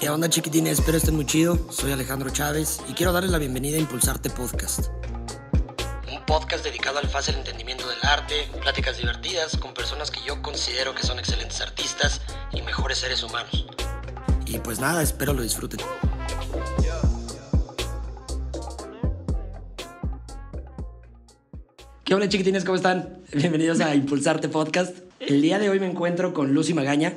¿Qué onda chiquitines? Espero estén muy chido. Soy Alejandro Chávez y quiero darles la bienvenida a Impulsarte Podcast. Un podcast dedicado al fácil entendimiento del arte, pláticas divertidas con personas que yo considero que son excelentes artistas y mejores seres humanos. Y pues nada, espero lo disfruten. ¿Qué onda chiquitines? ¿Cómo están? Bienvenidos a Impulsarte Podcast. El día de hoy me encuentro con Lucy Magaña.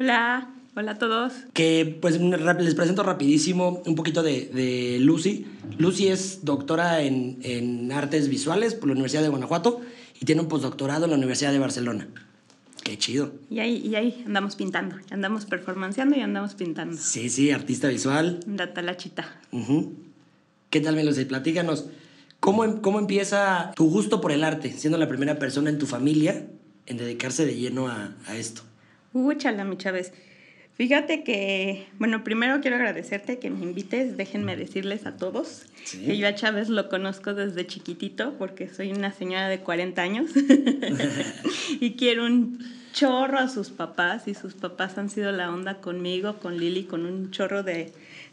Hola. Hola a todos. Que pues les presento rapidísimo un poquito de, de Lucy. Lucy es doctora en, en, artes visuales por la Universidad de Guanajuato y tiene un postdoctorado en la Universidad de Barcelona. Qué chido. Y ahí, y ahí andamos pintando, andamos performanceando y andamos pintando. Sí, sí, artista visual. La chita. ¿Qué tal, Lucy? Platícanos. ¿Cómo, em, ¿Cómo empieza tu gusto por el arte, siendo la primera persona en tu familia en dedicarse de lleno a, a esto? Úchala, mi Chávez. Fíjate que, bueno, primero quiero agradecerte que me invites. Déjenme decirles a todos que yo a Chávez lo conozco desde chiquitito porque soy una señora de 40 años y quiero un chorro a sus papás y sus papás han sido la onda conmigo, con Lili, con un chorro de,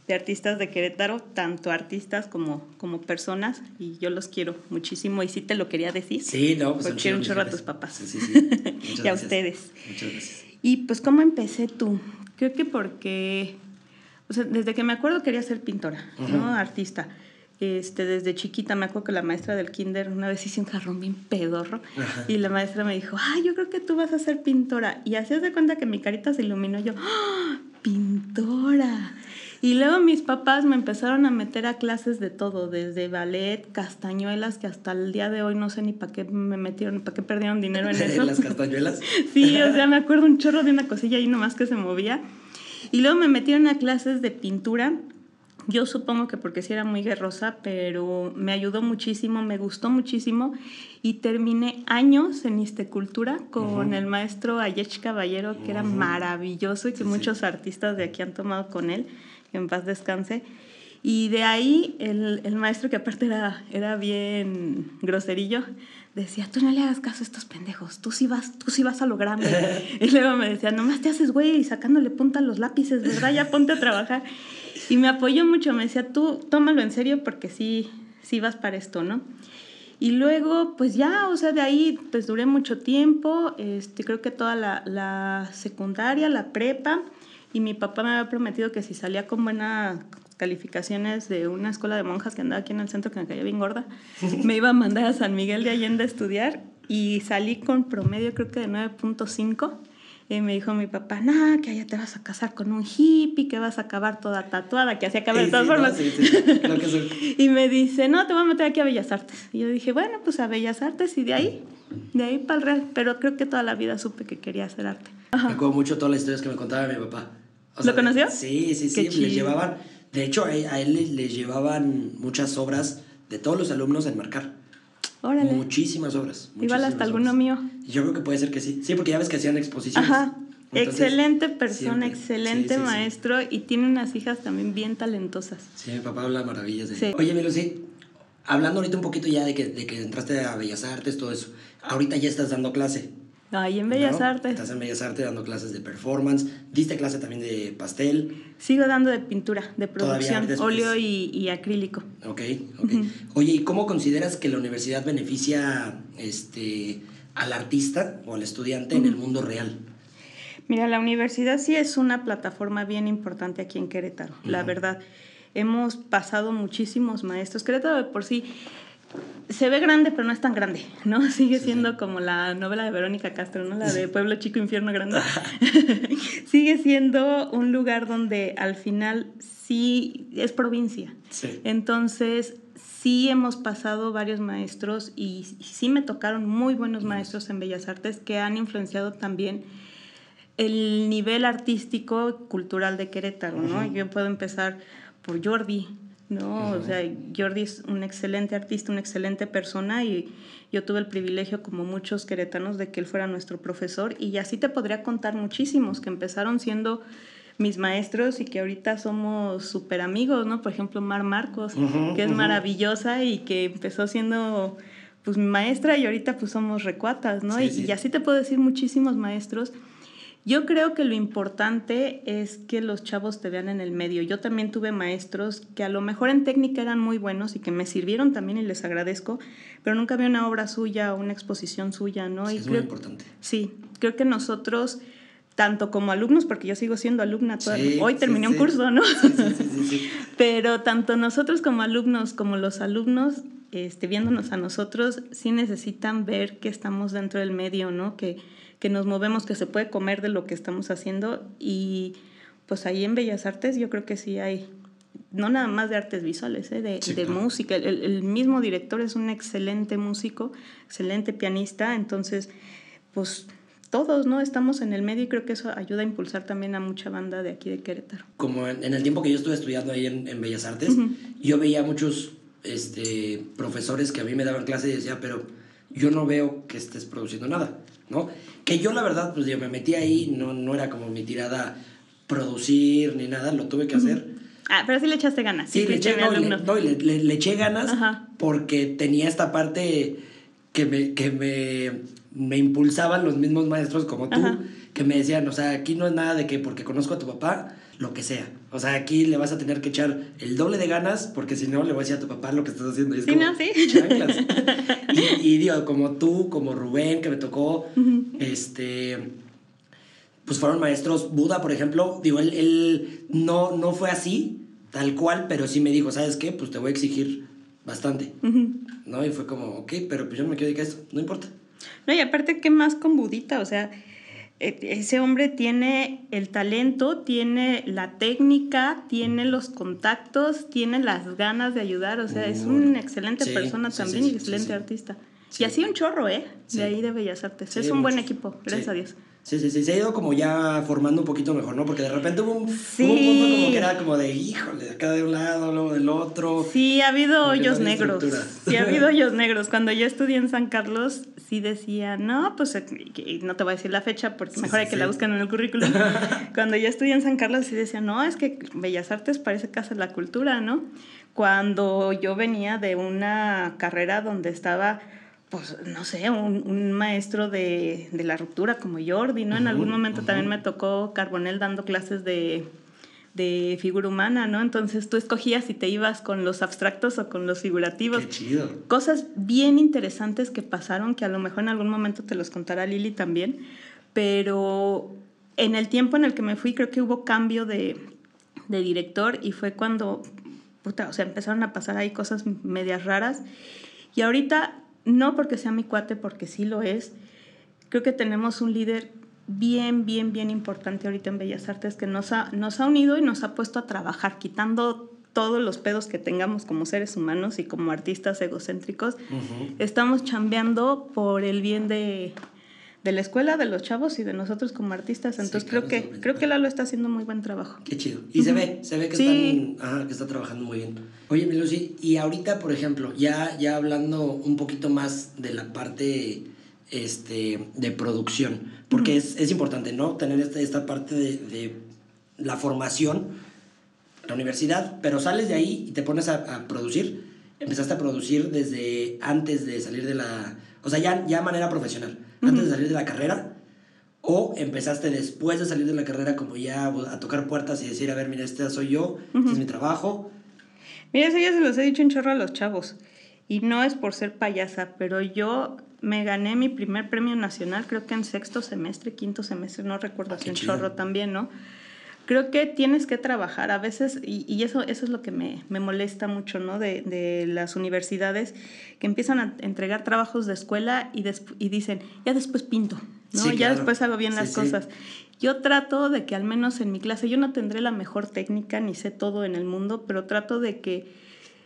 de artistas de Querétaro, tanto artistas como, como personas, y yo los quiero muchísimo, y sí te lo quería decir. Sí, no, pues porque quiero un chorro a tus papás. Sí, sí, sí. y a ustedes. Muchas gracias. Y pues, ¿cómo empecé tú? Creo que porque, o sea, desde que me acuerdo quería ser pintora, ¿no? Artista. Este, desde chiquita me acuerdo que la maestra del kinder una vez hice un jarrón bien pedorro y la maestra me dijo, ay, yo creo que tú vas a ser pintora. Y así de cuenta que mi carita se iluminó yo, ¡Ah! pintora. Y luego mis papás me empezaron a meter a clases de todo, desde ballet, castañuelas, que hasta el día de hoy no sé ni para qué me metieron, para qué perdieron dinero en eso. ¿Las castañuelas? sí, o sea, me acuerdo un chorro de una cosilla ahí nomás que se movía. Y luego me metieron a clases de pintura. Yo supongo que porque sí era muy guerrosa, pero me ayudó muchísimo, me gustó muchísimo y terminé años en Istecultura con el maestro Ayech Caballero, que era maravilloso y que muchos artistas de aquí han tomado con él que en paz descanse. Y de ahí el, el, maestro, que aparte era, era bien groserillo, decía, tú no le hagas caso a estos pendejos, tú sí vas, tú sí vas a lo grande. y luego me decía, nomás te haces güey y sacándole punta a los lápices, ¿verdad? Ya ponte a trabajar. Y me apoyó mucho, me decía, tú tómalo en serio porque sí, sí vas para esto, ¿no? Y luego, pues ya, o sea, de ahí, pues duré mucho tiempo, este, creo que toda la, la secundaria, la prepa, y mi papá me había prometido que si salía con buenas calificaciones de una escuela de monjas que andaba aquí en el centro que me caía bien gorda, me iba a mandar a San Miguel de Allende a estudiar y salí con promedio creo que de 9.5 y me dijo mi papá, no, que allá te vas a casar con un hippie, que vas a acabar toda tatuada, que así acaba de todas formas. y me dice, no, te voy a meter aquí a Bellas Artes. Y yo dije, bueno, pues a Bellas Artes y de ahí, de ahí para el Real. Pero creo que toda la vida supe que quería hacer arte. Me acuerdo mucho todas las historias que me contaba mi papá. O sea, ¿Lo conoció? Sí, sí, sí. Le llevaban, de hecho, a él, le, le llevaban muchas obras de todos los alumnos a enmarcar. Órale. Muchísimas obras. Muchísimas Igual hasta obras. alguno mío. Yo creo que puede ser que sí. Sí, porque ya ves que hacían exposiciones. Ajá. Entonces, excelente persona, siempre. excelente Sí, sí, sí. maestro y tiene unas hijas también bien talentosas. Sí, mi papá habla maravillas de Sí. Oye, mi Lucy, hablando ahorita un poquito ya de que, de que entraste a Bellas Artes, todo eso. Ahorita ya estás dando clase. Ahí en Bellas ¿no? Artes. Estás en Bellas Artes dando clases de performance. Diste clase también de pastel. Sigo dando de pintura, de producción, después. óleo y, y acrílico. Ok, ok. Oye, ¿y cómo consideras que la universidad beneficia este, al artista o al estudiante en el mundo real? Mira, la universidad sí es una plataforma bien importante aquí en Querétaro, la verdad. Hemos pasado muchísimos maestros. Querétaro de por sí se ve grande, pero no es tan grande, ¿no? Sigue siendo como la novela de Verónica Castro, ¿no? La de Pueblo Chico, Infierno Grande. Sigue siendo un lugar donde al final sí es provincia. Sí. Entonces, sí hemos pasado varios maestros y, y sí me tocaron muy buenos maestros en Bellas Artes que han influenciado también el nivel artístico cultural de Querétaro, ¿no? Yo puedo empezar por Jordi, ¿no? O sea, Jordi es un excelente artista, una excelente persona y yo tuve el privilegio, como muchos queretanos, de que él fuera nuestro profesor y así te podría contar muchísimos que empezaron siendo mis maestros y que ahorita somos súper amigos, ¿no? Por ejemplo, Mar Marcos, que es maravillosa y que empezó siendo pues mi maestra y ahorita pues somos recuatas, ¿no? Sí, y, sí. y así te puedo decir muchísimos maestros. Yo creo que lo importante es que los chavos te vean en el medio. Yo también tuve maestros que a lo mejor en técnica eran muy buenos y que me sirvieron también y les agradezco, pero nunca vi una obra suya o una exposición suya, ¿no? Sí, y es creo, muy importante. Sí, creo que nosotros, tanto como alumnos, porque yo sigo siendo alumna, toda- Sí, hoy terminé sí. un curso, ¿no? Pero tanto nosotros como alumnos, como los alumnos, este, viéndonos a nosotros, sí necesitan ver que estamos dentro del medio, ¿no? Que, que nos movemos, que se puede comer de lo que estamos haciendo. Y pues ahí en Bellas Artes yo creo que sí hay, no nada más de artes visuales, ¿eh? de, Sí, de claro. música. El, el mismo director es un excelente músico, excelente pianista, entonces, pues todos, ¿no? Estamos en el medio y creo que eso ayuda a impulsar también a mucha banda de aquí de Querétaro. Como en, en el tiempo que yo estuve estudiando ahí en, en Bellas Artes, yo veía muchos este, profesores que a mí me daban clase y decía, pero yo no veo que estés produciendo nada, ¿no? Que yo la verdad, pues yo me metí ahí, no, no era como mi tirada producir ni nada, lo tuve que hacer. Ah, pero sí le echaste ganas. Sí, le fuiste eché, no, le, no, le- le- le eché ganas Ajá. porque tenía esta parte que me, que me, me impulsaban los mismos maestros como tú, Ajá. Que me decían, o sea, aquí no es nada de que porque conozco a tu papá, lo que sea. O sea, aquí le vas a tener que echar el doble de ganas porque si no le voy a decir a tu papá lo que estás haciendo. Y es Sí, como, ¿no? Sí. chanclas. y, y digo, como tú, como Rubén, que me tocó, este pues fueron maestros. Buda, por ejemplo, digo, él, él no, no fue así, tal cual, pero sí me dijo, ¿sabes qué? Pues te voy a exigir bastante. ¿no? Y fue como, ok, pero pues yo no me quiero dedicar a esto, no importa. No, y aparte, ¿qué más con Budita? O sea, ese hombre tiene el talento, tiene la técnica, tiene los contactos, tiene las ganas de ayudar. O sea, es una excelente Sí, persona sí, también sí, y excelente artista. Y así un chorro, ¿eh? De ahí de Bellas Artes. Es un buen equipo, gracias a Dios. Sí, sí, sí, se ha ido como ya formando un poquito mejor, ¿no? Porque de repente hubo un, Sí. hubo un punto como que era como de, híjole, acá de un lado, luego del otro. Sí, ha habido Como que hoyos negros. Sí, ha habido hoyos negros. Cuando yo estudié en San Carlos, sí decía, no, pues eh, que- no te voy a decir la fecha porque Sí, mejor sí, hay que sí. la busquen en el currículum. Cuando yo estudié en San Carlos, sí decía, no, es que Bellas Artes parece Casa de la Cultura, ¿no? Cuando yo venía de una carrera donde estaba pues no sé, un, un maestro de, de la ruptura como Jordi, ¿no? En algún momento también me tocó Carbonell dando clases de, de figura humana, ¿no? Entonces tú escogías si te ibas con los abstractos o con los figurativos. Qué chido. Cosas bien interesantes que pasaron, que a lo mejor en algún momento te los contará Lili también, pero en el tiempo en el que me fui creo que hubo cambio de, de director y fue cuando, puta, o sea, empezaron a pasar ahí cosas medias raras. Y ahorita, no porque sea mi cuate, porque sí lo es, creo que tenemos un líder bien, bien, bien importante ahorita en Bellas Artes que nos ha, nos ha unido y nos ha puesto a trabajar, quitando todos los pedos que tengamos como seres humanos y como artistas egocéntricos. Estamos chambeando por el bien de, de la escuela, de los chavos y de nosotros como artistas. Sí, Entonces claro, creo que creo que. Lalo está haciendo muy buen trabajo. Qué chido. Y se ve, se ve que, Sí. están, ajá, que está trabajando muy bien. Oye, mi Lucy, y ahorita, por ejemplo, ya, ya hablando un poquito más de la parte este, de producción, porque es, es importante, ¿no? Tener esta, esta parte de, de la formación, la universidad, pero sales de ahí y te pones a, a producir. Empezaste a producir desde antes de salir de la... O sea, ya, ya de manera profesional, antes de salir de la carrera. ¿O empezaste después de salir de la carrera como ya a tocar puertas y decir, a ver, mira, este soy yo, este es mi trabajo? Mira, eso ya se los he dicho un chorro a los chavos. Y no es por ser payasa, pero yo me gané mi primer premio nacional, creo que en sexto semestre, quinto semestre, no recuerdo Qué si un chorro también, ¿no? Creo que tienes que trabajar a veces, y, y eso, eso es lo que me, me molesta mucho, ¿no? De, de las universidades que empiezan a entregar trabajos de escuela y, y dicen, ya después pinto, ¿no? Sí, ya claro. después hago bien Sí, las sí. cosas. Yo trato de que al menos en mi clase, yo no tendré la mejor técnica ni sé todo en el mundo, pero trato de que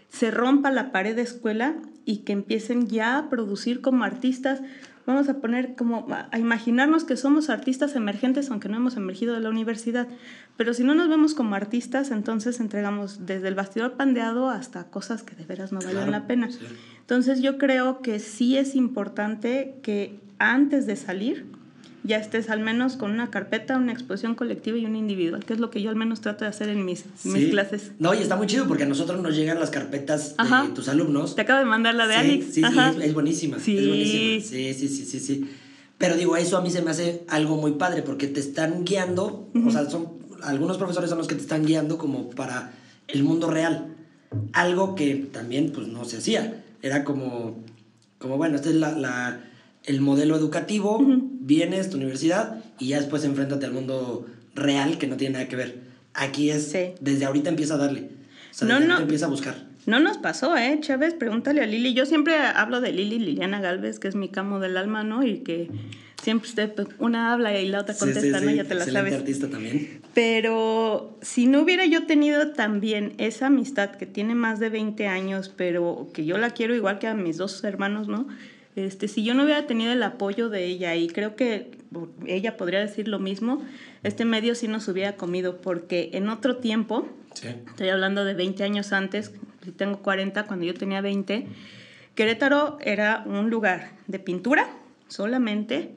se rompa la pared de escuela y que empiecen ya a producir como artistas. Vamos a poner como a imaginarnos que somos artistas emergentes aunque no hemos emergido de la universidad, pero si no nos vemos como artistas, entonces entregamos desde el bastidor pandeado hasta cosas que de veras no valen Claro, la pena. sí. Entonces yo creo que sí es importante que antes de salir ya estés al menos con una carpeta, una exposición colectiva y una individual, que es lo que yo al menos trato de hacer en mis, mis clases. No, y está muy chido porque a nosotros nos llegan las carpetas Ajá. de tus alumnos. Te acabo de mandar la de sí, Alex. Sí, sí, Ajá. es, es buenísima. Sí. Es buenísima. Sí, sí, sí, sí, sí. Pero digo, eso a mí se me hace algo muy padre porque te están guiando, o sea, son algunos profesores son los que te están guiando como para el mundo real. Algo que también pues no se hacía. Era como, como bueno, este es la, el modelo educativo, vienes a tu universidad y ya después enfréntate al mundo real que no tiene nada que ver. Aquí es, desde ahorita empieza a darle. O sea, no, no. empieza a buscar. No nos pasó, ¿eh? Chávez, pregúntale a Lili. Yo siempre hablo de Lili, Liliana Galvez, que es mi camo del alma, ¿no? Y que siempre pues, una habla y la otra contesta, ¿no? Ya te la sabes. artista también. Pero si no hubiera yo tenido también esa amistad que tiene más de 20 años, pero que yo la quiero igual que a mis dos hermanos, ¿no? Este, si yo no hubiera tenido el apoyo de ella, y creo que ella podría decir lo mismo, este medio sí nos hubiera comido, porque en otro tiempo, estoy hablando de 20 años antes, tengo 40, cuando yo tenía 20, Querétaro era un lugar de pintura solamente,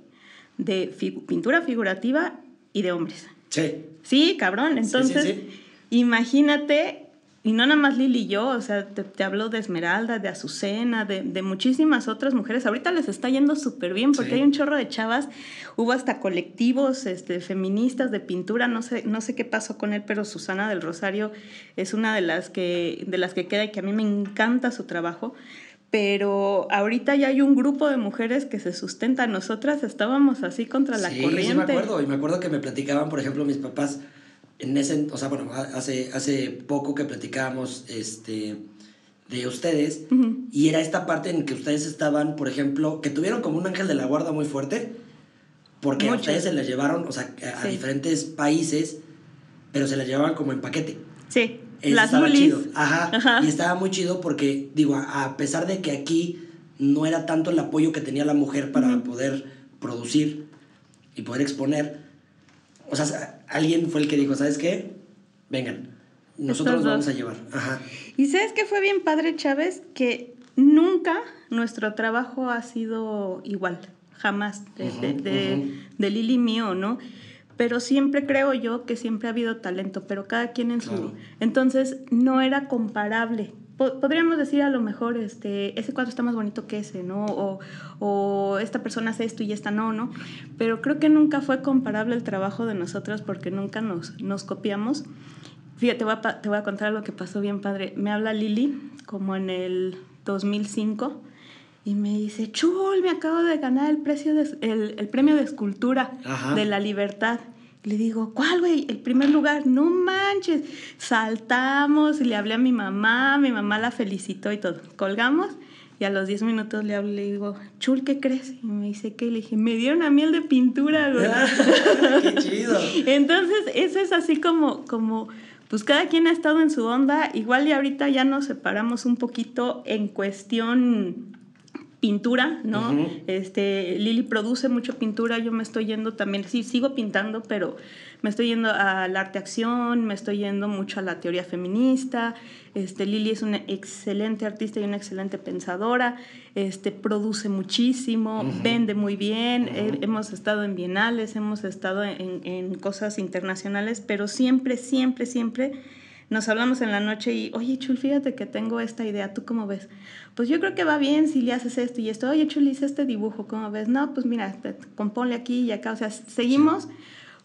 de pintura figurativa y de hombres. Sí. Sí, cabrón. Entonces, imagínate y no nada más Lili y yo, o sea, te, hablo de Esmeralda, de Azucena, de, de muchísimas otras mujeres. Ahorita les está yendo súper bien porque hay un chorro de chavas. Hubo hasta colectivos este, feministas de pintura, no sé, no sé qué pasó con él, pero Susana del Rosario es una de las que, de las que queda y que a mí me encanta su trabajo. Pero ahorita ya hay un grupo de mujeres que se sustentan. Nosotras estábamos así contra la corriente. Sí, me acuerdo. Y me acuerdo que me platicaban, por ejemplo, mis papás en ese, o sea, bueno, hace, hace poco que platicábamos este, de ustedes, y era esta parte en que ustedes estaban, por ejemplo, que tuvieron como un ángel de la guarda muy fuerte, porque a ustedes se les llevaron, o sea, a, diferentes países, pero se las llevaban como en paquete. Sí, las estaba chido. Ajá, Y estaba muy chido porque, digo, a, pesar de que aquí no era tanto el apoyo que tenía la mujer para poder producir y poder exponer, o sea, alguien fue el que dijo, ¿sabes qué? Vengan, nosotros los vamos a llevar. Ajá. Y sabes qué fue bien padre, Chávez, que nunca nuestro trabajo ha sido igual, jamás, de, de, Lili mío, ¿no? Pero siempre creo yo que siempre ha habido talento, pero cada quien en su... Entonces, no era comparable podríamos decir a lo mejor, este, ese cuadro está más bonito que ese, ¿no? O, o, esta persona hace esto y esta no, ¿no? Pero creo que nunca fue comparable el trabajo de nosotras porque nunca nos, nos copiamos. Fíjate, te voy, a, te voy a contar lo que pasó bien padre. Me habla Lili como en el 2005 y me dice, Chul, me acabo de ganar el, precio de, el, el premio de escultura de la libertad. Le digo, ¿cuál, güey? El primer lugar, no manches. Saltamos, y le hablé a mi mamá, mi mamá la felicitó y todo. Colgamos y a los 10 minutos le hablo y le digo, Chul, ¿qué crees? Y me dice, ¿qué? Le dije, me dieron a miel de pintura, güey. ¡Qué chido! Entonces, eso es así como, como, pues cada quien ha estado en su onda. Igual y ahorita ya nos separamos un poquito en cuestión pintura, ¿no? este, Lili produce mucho pintura, yo me estoy yendo también, sí, sigo pintando, pero me estoy yendo al arte acción, me estoy yendo mucho a la teoría feminista. Este, Lili es una excelente artista y una excelente pensadora, este, produce muchísimo, vende muy bien, hemos estado en bienales, hemos estado en, en cosas internacionales, pero siempre, siempre, siempre nos hablamos en la noche y, oye, Chul, fíjate que tengo esta idea, ¿tú cómo ves? Pues yo creo que va bien si le haces esto y esto, oye, Chul, hice este dibujo, ¿cómo ves? No, pues mira, componle aquí y acá, o sea, seguimos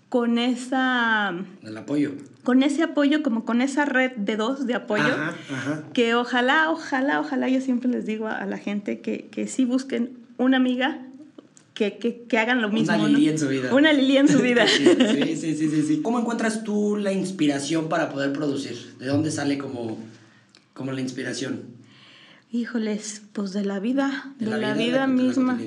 con esa... El apoyo. Con ese apoyo, como con esa red de dos de apoyo, ajá, ajá. que ojalá, ojalá, ojalá, yo siempre les digo a, la gente que, que sí busquen una amiga que, que, que, hagan lo mismo. Una Lili en su vida. Una Lili en su vida. sí, sí, sí, sí, sí, ¿Cómo encuentras tú la inspiración para poder producir? ¿De dónde sale como, como la inspiración? Híjoles, pues de la vida, de, la, vida, misma.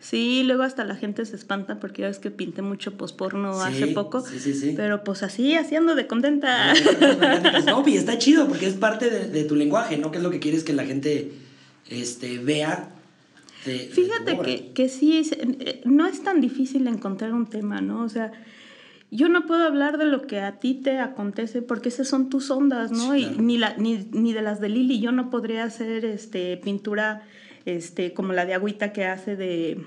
sí, luego hasta la gente se espanta porque ya ves que pinté mucho posporno hace poco. Sí, sí, sí. Pero pues así, haciendo de contenta. No, y está chido porque es parte de, de, tu lenguaje, ¿no? Que es lo que quieres que la gente este, vea Fíjate que, que sí, eh, no es tan difícil encontrar un tema, ¿no? O sea, yo no puedo hablar de lo que a ti te acontece porque esas son tus ondas, ¿no? Y ni, la, ni, ni, de las de Lili. Yo no podría hacer este, pintura este, como la de Agüita que hace de,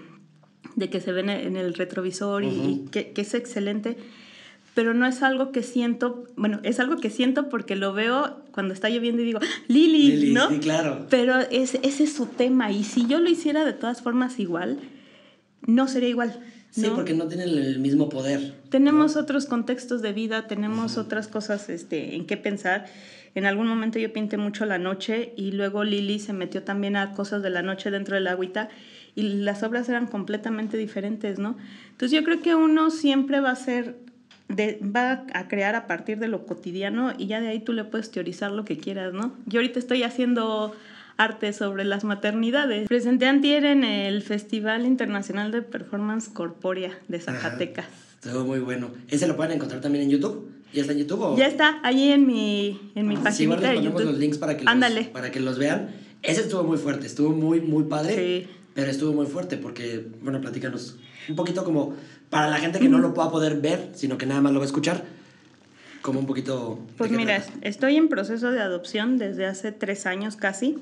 de que se ve en el retrovisor y, que, que, es excelente pero no es algo que siento, bueno, es algo que siento porque lo veo cuando está lloviendo y digo, Lili, ¿no? Sí, claro. Pero es, ese es su tema y si yo lo hiciera de todas formas igual, no sería igual. Sí, porque no tienen el mismo poder. Tenemos otros contextos de vida, tenemos otras cosas este, en qué pensar. En algún momento yo pinté mucho la noche y luego Lili se metió también a cosas de la noche dentro del agüita y las obras eran completamente diferentes, ¿no? Entonces yo creo que uno siempre va a ser, de, va a crear a partir de lo cotidiano y ya de ahí tú le puedes teorizar lo que quieras, ¿no? Yo ahorita estoy haciendo arte sobre las maternidades. Presenté antier en el Festival Internacional de Performance Corpórea de Zacatecas. Estuvo muy bueno. ¿Ese lo pueden encontrar también en YouTube? ¿Ya está en YouTube? O? Ya está, allí en mi, en mi ah, página de ponemos los links para que los, para que los vean. Ese estuvo muy fuerte, estuvo muy, muy padre. Sí. Pero estuvo muy fuerte porque, bueno, platícanos un poquito como para la gente que no lo pueda poder ver, sino que nada más lo va a escuchar, como un poquito... Pues mira, estoy en proceso de adopción desde hace tres años casi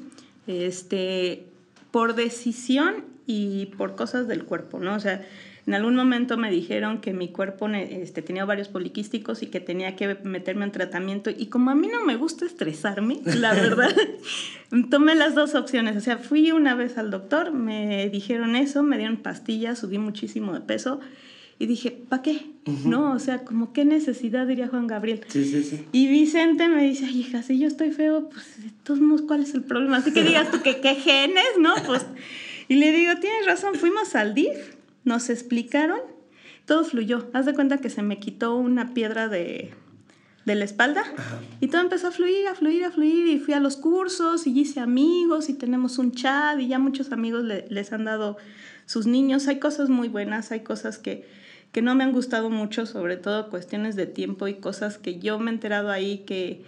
este, por decisión y por cosas del cuerpo, ¿no? O sea, en algún momento me dijeron que mi cuerpo este, tenía varios poliquísticos y que tenía que meterme en tratamiento. Y como a mí no me gusta estresarme, la verdad, tomé las dos opciones. O sea, fui una vez al doctor, me dijeron eso, me dieron pastillas, subí muchísimo de peso y dije, ¿para qué? ¿No? O sea, como qué necesidad, diría Juan Gabriel. Sí, sí, sí. Y Vicente me dice, ay, hija, si yo estoy feo, pues de todos modos, ¿cuál es el problema? Así que digas tú que qué genes, ¿no? Pues, y le digo, tienes razón, fuimos al DIF, nos explicaron, todo fluyó. Haz de cuenta que se me quitó una piedra de, de la espalda y todo empezó a fluir, a fluir, a fluir y fui a los cursos y hice amigos y tenemos un chat y ya muchos amigos les han dado sus niños. Hay cosas muy buenas, hay cosas que que no me han gustado mucho, sobre todo cuestiones de tiempo y cosas que yo me he enterado ahí que,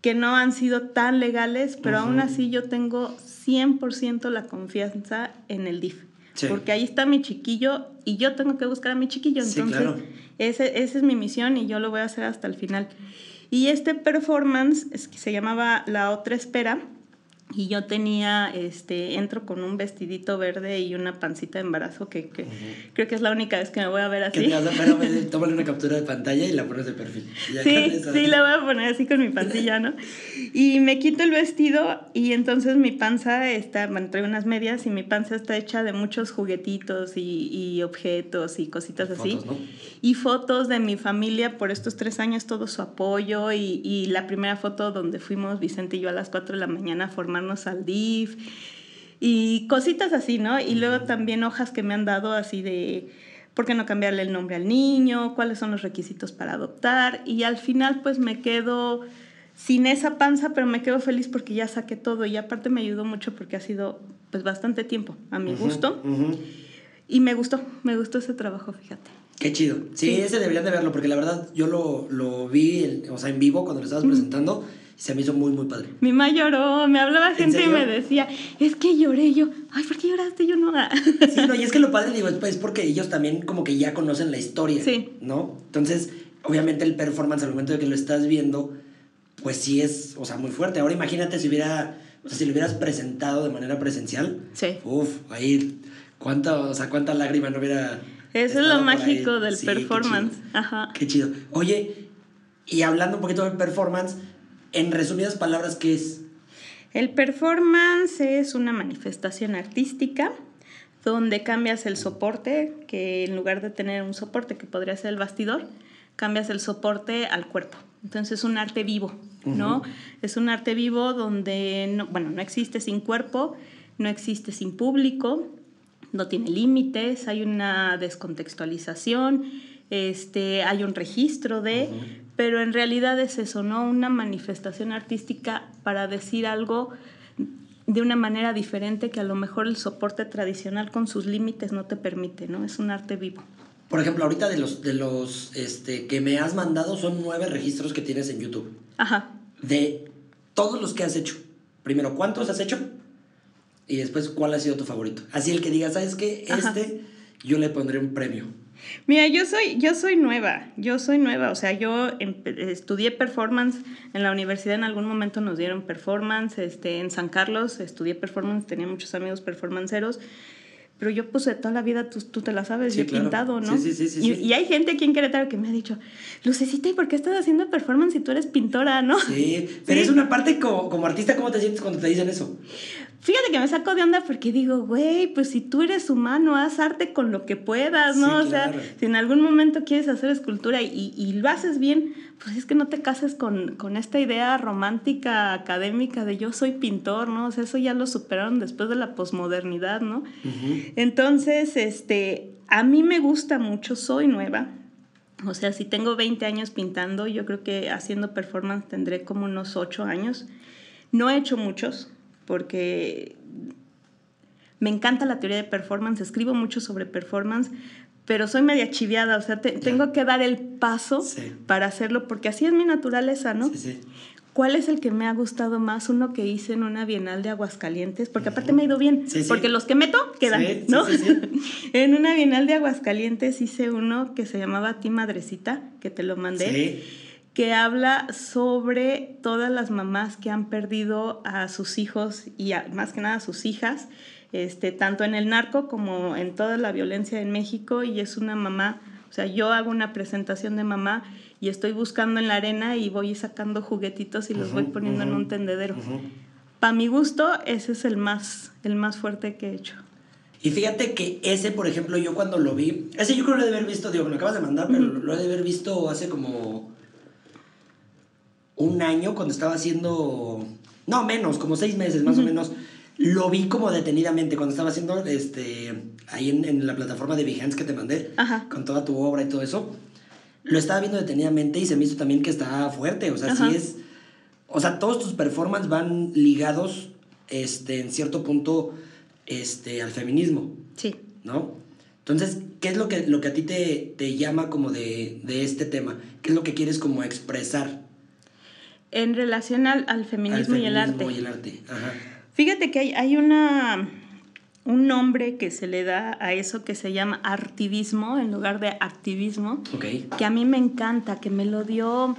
que no han sido tan legales, pero aún así yo tengo 100% la confianza en el DIF. Porque ahí está mi chiquillo y yo tengo que buscar a mi chiquillo. Entonces, ese, esa es mi misión y yo lo voy a hacer hasta el final. Y este performance es que se llamaba La Otra Espera y yo tenía, este, entro con un vestidito verde y una pancita de embarazo que, creo que es la única vez que me voy a ver así. Que tómale una captura de pantalla y la pones de perfil. Sí, sí, la voy a poner así con mi pancilla, ¿no? Y me quito el vestido y entonces mi panza está, bueno, traigo unas medias y mi panza está hecha de muchos juguetitos y, y objetos y cositas así. Y fotos de mi familia por estos tres años, todo su apoyo y, y la primera foto donde fuimos Vicente y yo a las 4 de la mañana a formar al DIF y cositas así, ¿no? Y luego también hojas que me han dado así de por qué no cambiarle el nombre al niño, cuáles son los requisitos para adoptar y al final pues me quedo sin esa panza, pero me quedo feliz porque ya saqué todo y aparte me ayudó mucho porque ha sido pues bastante tiempo a mi gusto. y me gustó, me gustó ese trabajo, fíjate. Qué chido. Sí, ese deberían de verlo porque la verdad yo lo, lo vi, o sea, en vivo cuando lo estabas presentando se me hizo muy, muy padre. Mi mamá lloró, me hablaba gente y me decía, es que lloré yo. Ay, ¿por qué lloraste? Yo no. sí, no, y es que lo padre, digo, es porque ellos también como que ya conocen la historia. Sí. ¿No? Entonces, obviamente el performance al momento de que lo estás viendo, pues sí es, o sea, muy fuerte. Ahora imagínate si hubiera, o sea, si lo hubieras presentado de manera presencial. Sí. Uf, ahí, cuánta, o sea, cuánta lágrima no hubiera. Eso es lo mágico del performance. Ajá. Qué chido. Oye, y hablando un poquito del performance, en resumidas palabras, ¿qué es? El performance es una manifestación artística donde cambias el soporte, que en lugar de tener un soporte que podría ser el bastidor, cambias el soporte al cuerpo. Entonces es un arte vivo, ¿no? Es un arte vivo donde, no, bueno, no existe sin cuerpo, no existe sin público, no tiene límites, hay una descontextualización, este, hay un registro de, pero en realidad es eso, ¿no? Una manifestación artística para decir algo de una manera diferente que a lo mejor el soporte tradicional con sus límites no te permite, ¿no? Es un arte vivo. Por ejemplo, ahorita de los, de los este, que me has mandado son nueve registros que tienes en YouTube. Ajá. De todos los que has hecho. Primero, ¿cuántos has hecho? Y después, ¿cuál ha sido tu favorito? Así el que diga, ¿sabes qué? Este yo le pondré un premio. Mira, yo soy, yo soy nueva, yo soy nueva, o sea, yo estudié performance en la universidad, en algún momento nos dieron performance, este, en San Carlos estudié performance, tenía muchos amigos performanceros, pero yo puse toda la vida, tú, tú te la sabes, yo he pintado, ¿no? Sí, sí, sí, y, y, hay gente aquí en Querétaro que me ha dicho, Lucecita, ¿y por qué estás haciendo performance si tú eres pintora, no? Sí, pero es una parte como, como artista, ¿cómo te sientes cuando te dicen eso? Fíjate que me saco de onda porque digo, güey, pues si tú eres humano, haz arte con lo que puedas, ¿no? o sea, si en algún momento quieres hacer escultura y, y, lo haces bien, pues es que no te cases con, con, esta idea romántica, académica de yo soy pintor, ¿no? O sea, eso ya lo superaron después de la posmodernidad, ¿no? Entonces, este, a mí me gusta mucho, soy nueva. O sea, si tengo 20 años pintando, yo creo que haciendo performance tendré como unos 8 años. No he hecho muchos, porque me encanta la teoría de performance, escribo mucho sobre performance, pero soy media chiviada, o sea, tengo que dar el paso para hacerlo, porque así es mi naturaleza, ¿no? Sí, sí. ¿Cuál es el que me ha gustado más? Uno que hice en una Bienal de Aguascalientes, porque aparte me ha ido bien, porque los que meto quedan, ¿no? en una Bienal de Aguascalientes hice uno que se llamaba Ti Madrecita, que te lo mandé que habla sobre todas las mamás que han perdido a sus hijos y más que nada a sus hijas, este, tanto en el narco como en toda la violencia en México y es una mamá, o sea, yo hago una presentación de mamá y estoy buscando en la arena y voy sacando juguetitos y los voy poniendo en un tendedero. Para mi gusto, ese es el más, el más fuerte que he hecho. Y fíjate que ese, por ejemplo, yo cuando lo vi, ese yo creo que lo he de haber visto, digo, me lo acabas de mandar, pero lo he de haber visto hace como un año cuando estaba haciendo, no menos, como seis meses más o menos, lo vi como detenidamente cuando estaba haciendo este, ahí en, la plataforma de Behance que te mandé, con toda tu obra y todo eso. Lo estaba viendo detenidamente y se me hizo también que estaba fuerte, o sea, sí es, o sea, todos tus performances van ligados, este, en cierto punto, este, al feminismo. Sí. ¿No? Entonces, ¿qué es lo que, lo que a ti te, te llama como de, de, este tema? ¿Qué es lo que quieres como expresar? En relación al, feminismo, y el arte. Fíjate que hay, hay una, un nombre que se le da a eso que se llama artivismo en lugar de activismo, que a mí me encanta, que me lo dio,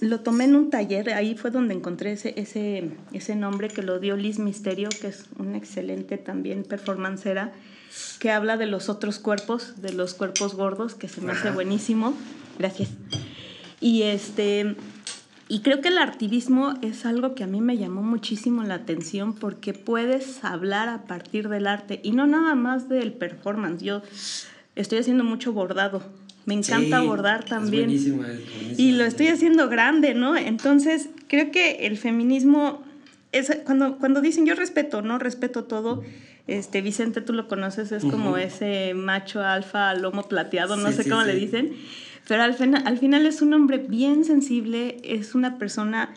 lo tomé en un taller, ahí fue donde encontré ese, ese, ese nombre que lo dio Liz Misterio, que es una excelente también performancera, que habla de los otros cuerpos, de los cuerpos gordos, que se me hace buenísimo. Gracias. Y este y creo que el activismo es algo que a mí me llamó muchísimo la atención porque puedes hablar a partir del arte y no nada más del performance. Yo estoy haciendo mucho bordado. Me encanta bordar también. Es buenísimo, Y lo estoy haciendo grande, ¿no? Entonces, creo que el feminismo es cuando cuando dicen yo respeto, no respeto todo. Este Vicente tú lo conoces, es como ese macho alfa lomo plateado, no sé cómo le dicen pero al, final, al final es un hombre bien sensible, es una persona,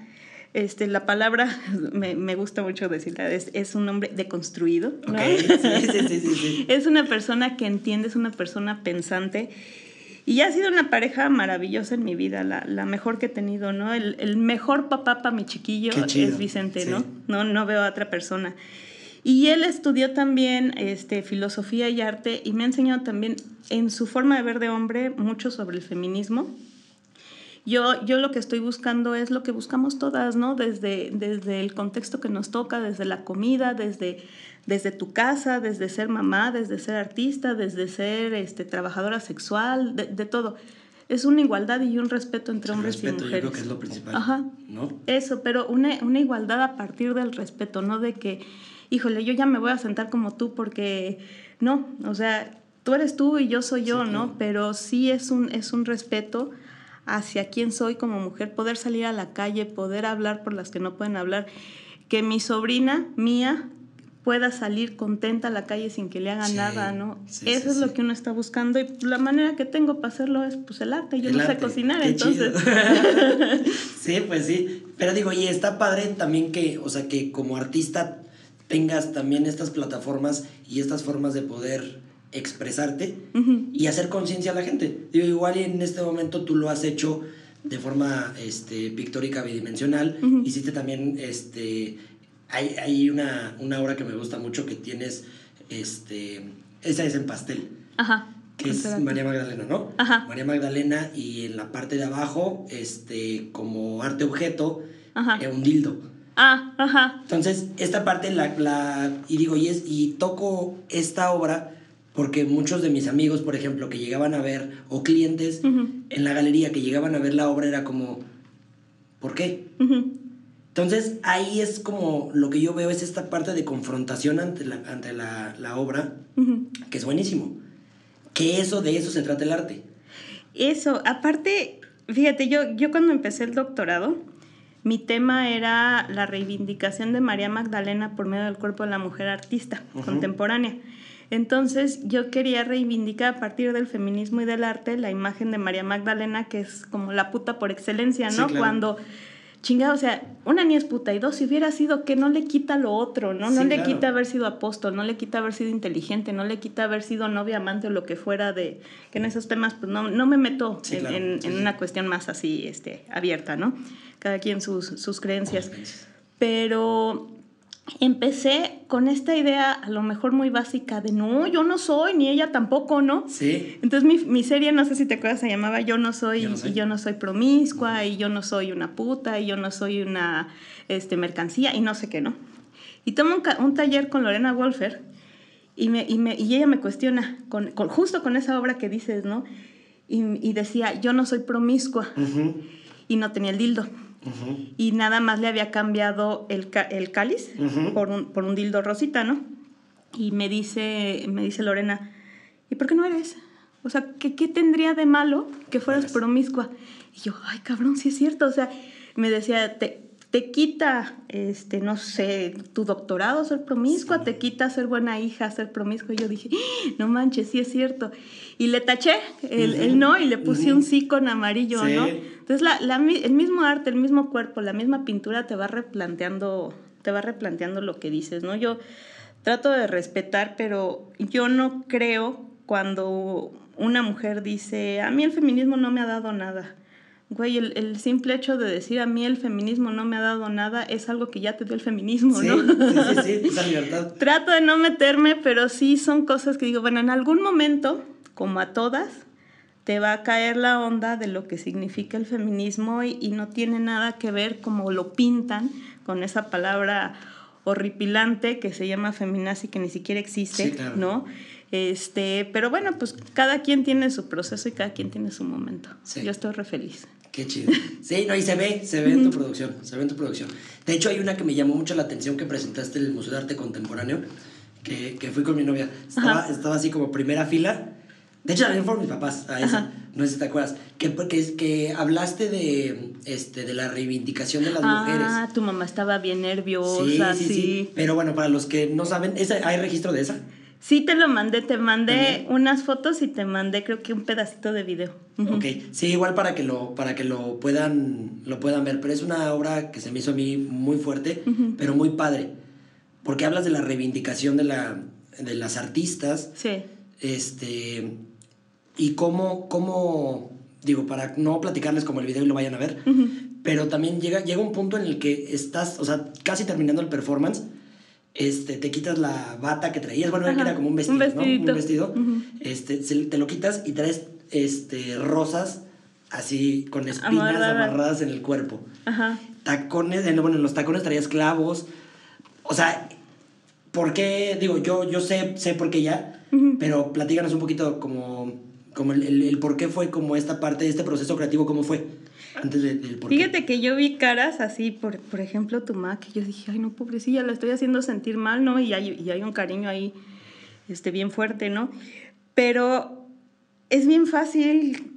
este, la palabra me, me gusta mucho decirla, es, es, un hombre deconstruido. ¿no? Sí, sí, sí, es una persona que entiende, es una persona pensante. Y ha sido una pareja maravillosa en mi vida, la, la mejor que he tenido, ¿no? El, el mejor papá para mi chiquillo es Vicente, ¿no? ¿no? No veo a otra persona. Y él estudió también este, filosofía y arte y me ha enseñado también en su forma de ver de hombre mucho sobre el feminismo. Yo, yo lo que estoy buscando es lo que buscamos todas, ¿no? Desde, desde el contexto que nos toca, desde la comida, desde, desde tu casa, desde ser mamá, desde ser artista, desde ser este, trabajadora sexual, de, de todo. Es una igualdad y un respeto entre hombres y mujeres. Yo creo que es lo principal. Ajá. ¿no? Eso, pero una, una igualdad a partir del respeto, no de que híjole, yo ya me voy a sentar como tú porque no, o sea, tú eres tú y yo soy yo, ¿no? Pero sí es un, es un respeto hacia quién soy como mujer, poder salir a la calle, poder hablar por las que no pueden hablar, que mi sobrina mía pueda salir contenta a la calle sin que le hagan nada, ¿no? Eso es lo que uno está buscando y la manera que tengo para hacerlo es pues el arte, yo no sé cocinar, entonces. sí, pues sí, pero digo, y está padre también que, o sea, que como artista tengas también estas plataformas y estas formas de poder expresarte y hacer conciencia a la gente. Digo, igual en este momento tú lo has hecho de forma este, pictórica bidimensional. Hiciste también, este, hay, hay una, una, obra que me gusta mucho que tienes, este, esa es en pastel. Ajá. Que es María Magdalena, ¿no? Ajá. María Magdalena y en la parte de abajo, este, como arte objeto, Ajá. un dildo. Ah, ajá. Entonces, esta parte la, la y digo, y, es, y toco esta obra porque muchos de mis amigos, por ejemplo, que llegaban a ver, o clientes en la galería que llegaban a ver la obra, era como, ¿por qué? Entonces ahí es como lo que yo veo es esta parte de confrontación ante la, ante la, la obra, que es buenísimo. Que eso, de eso se trata el arte. Eso, aparte, fíjate, yo, yo cuando empecé el doctorado, mi tema era la reivindicación de María Magdalena por medio del cuerpo de la mujer artista contemporánea. Entonces yo quería reivindicar a partir del feminismo y del arte la imagen de María Magdalena, que es como la puta por excelencia, ¿no? Cuando chingada, o sea, una ni es puta y dos, si hubiera sido que no le quita lo otro, ¿no? No le quita haber sido apóstol, no le quita haber sido inteligente, no le quita haber sido novia, amante o lo que fuera de, que en esos temas, pues no, no me meto en, en, una cuestión más así, este, abierta, ¿no? Cada quien sus, sus creencias. Pero empecé con esta idea a lo mejor muy básica de no, yo no soy, ni ella tampoco, ¿no? Sí. Entonces mi, mi serie, no sé si te acuerdas, se llamaba Yo no soy, y yo no soy promiscua, y yo no soy una puta, y yo no soy una este, mercancía, y no sé qué, ¿no? Y tomo un, un taller con Lorena Wolfer, y, me, y, me, y ella me cuestiona, con, con, justo con esa obra que dices, ¿no? Y, y decía, yo no soy promiscua, y no tenía el dildo y nada más le había cambiado el, el cáliz por, un, por un dildo rosita, ¿no? Y me dice, me dice Lorena, ¿y por qué no eres? O sea, ¿qué, qué tendría de malo que fueras promiscua? Y yo, ay, cabrón, sí es cierto. O sea, me decía, te, te quita, este, no sé, tu doctorado ser promiscua, te quita ser buena hija, ser promiscua. Y yo dije, ¡Ah! no manches, sí es cierto. Y le taché el, no y le puse un sí con amarillo, ¿no? Entonces, la, la, el mismo arte, el mismo cuerpo, la misma pintura te va replanteando, te va replanteando lo que dices, ¿no? Yo trato de respetar, pero yo no creo cuando una mujer dice, a mí el feminismo no me ha dado nada güey, el, el, simple hecho de decir a mí el feminismo no me ha dado nada es algo que ya te dio el feminismo, ¿no? Sí, sí, sí, esa libertad. Trato de no meterme, pero sí son cosas que digo, bueno, en algún momento, como a todas, te va a caer la onda de lo que significa el feminismo y, y no tiene nada que ver como lo pintan con esa palabra horripilante que se llama feminazi que ni siquiera existe, sí, claro. ¿no? Este, pero bueno, pues cada quien tiene su proceso y cada quien tiene su momento. Sí. Yo estoy re feliz. Qué chido. Sí, no, y se ve, se ve en tu producción, se ve en tu producción. De hecho, hay una que me llamó mucho la atención que presentaste en el Museo de Arte Contemporáneo, que, que fui con mi novia. Estaba, estaba así como primera fila. De hecho, también fueron mis papás a esa. Ajá. No sé si te acuerdas. Que, que, que hablaste de, este, de la reivindicación de las ah, mujeres. Ah, tu mamá estaba bien nerviosa. Sí, sí, sí, sí. Pero bueno, para los que no saben, ¿esa, ¿hay registro de esa? Sí, te lo mandé, te mandé unas fotos y te mandé creo que un pedacito de video. Uh -huh. Ok, sí, igual para que lo, para que lo puedan, lo puedan ver, pero es una obra que se me hizo a mí muy fuerte, uh -huh. pero muy padre, porque hablas de la reivindicación de, la, de las artistas. Sí. Este, y cómo, cómo, digo, para no platicarles como el video y lo vayan a ver, pero también llega, llega un punto en el que estás, o sea, casi terminando el performance, este, te quitas la bata que traías, bueno, Ajá, era como un vestido, un ¿no? Un vestido, uh -huh. este, te lo quitas y traes este, rosas así con espinas Amarrada. amarradas en el cuerpo. Ajá. Tacones, bueno, en los tacones traías clavos. O sea, ¿por qué? Digo, yo, yo sé, sé por qué ya, uh -huh. pero platícanos un poquito como, como el, el, el, por qué fue como esta parte de este proceso creativo, cómo fue. Antes de, del Fíjate que yo vi caras así, por, por ejemplo, tu mamá, que yo dije, ay, no, pobrecilla, la estoy haciendo sentir mal, ¿no? Y hay, y hay un cariño ahí este, bien fuerte, ¿no? Pero es bien fácil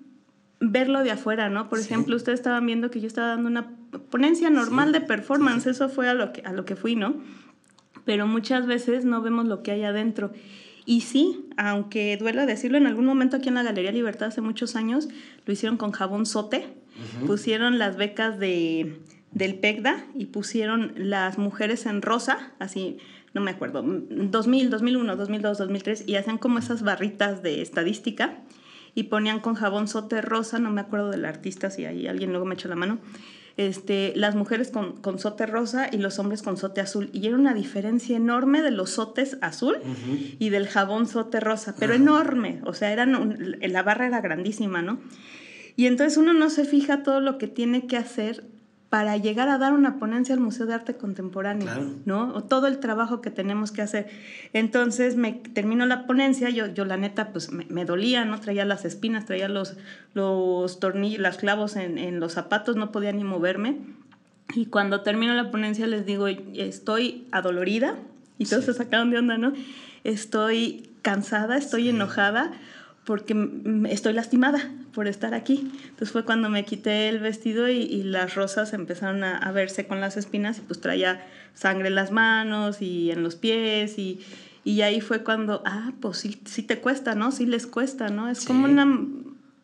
verlo de afuera, ¿no? Por sí. ejemplo, ustedes estaban viendo que yo estaba dando una ponencia normal sí. de performance, sí. eso fue a lo, que, a lo que fui, ¿no? Pero muchas veces no vemos lo que hay adentro. Y sí, aunque duela decirlo, en algún momento aquí en la Galería Libertad hace muchos años lo hicieron con jabón sote Uh -huh. Pusieron las becas de, del PECDA y pusieron las mujeres en rosa, así, no me acuerdo, 2000, 2001, 2002, 2003, y hacían como esas barritas de estadística y ponían con jabón sote rosa, no me acuerdo del artista, si ahí alguien luego me echó la mano, este, las mujeres con, con, sote rosa y los hombres con sote azul. Y era una diferencia enorme de los sotes azul uh -huh. y del jabón sote rosa, pero uh -huh. enorme, o sea, eran un, la barra era grandísima, ¿no? Y entonces uno no se fija todo lo que tiene que hacer para llegar a dar una ponencia al Museo de Arte Contemporáneo, claro. ¿no? O todo el trabajo que tenemos que hacer. Entonces me terminó la ponencia, yo, yo la neta pues me, me dolía, ¿no? Traía las espinas, traía los, los tornillos, los clavos en, en los zapatos, no podía ni moverme. Y cuando termino la ponencia les digo, estoy adolorida, y todos se sacaron de onda, ¿no? Estoy cansada, estoy enojada porque estoy lastimada por estar aquí. Entonces fue cuando me quité el vestido y, las rosas empezaron a, verse con las espinas y pues traía sangre en las manos y en los pies y, y ahí fue cuando, ah, pues sí, sí te cuesta, ¿no? Sí les cuesta, ¿no? Es como una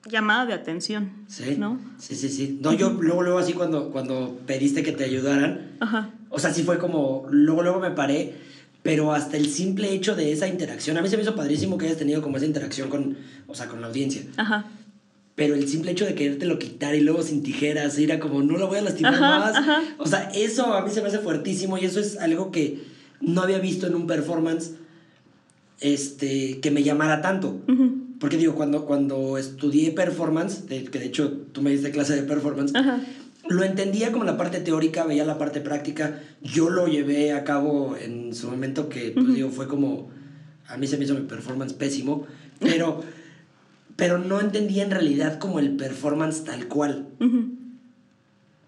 llamada de atención, sí, ¿no? Sí, sí, sí. No, yo luego, luego así cuando, cuando pediste que te ayudaran, Ajá. o sea, sí fue como, luego, luego me paré pero hasta el simple hecho de esa interacción, a mí se me hizo padrísimo que hayas tenido como esa interacción con, o sea, con la audiencia. Ajá. Pero el simple hecho de quererte lo quitar y luego sin tijeras, ir a como, no lo voy a lastimar más. O sea, eso a mí se me hace fuertísimo y eso es algo que no había visto en un performance este, que me llamara tanto. Porque digo, cuando, cuando estudié performance, que de hecho tú me diste clase de performance, lo entendía como la parte teórica, veía la parte práctica. Yo lo llevé a cabo en su momento que, pues, digo, fue como... A mí se me hizo mi performance pésimo, pero, pero no entendía en realidad como el performance tal cual.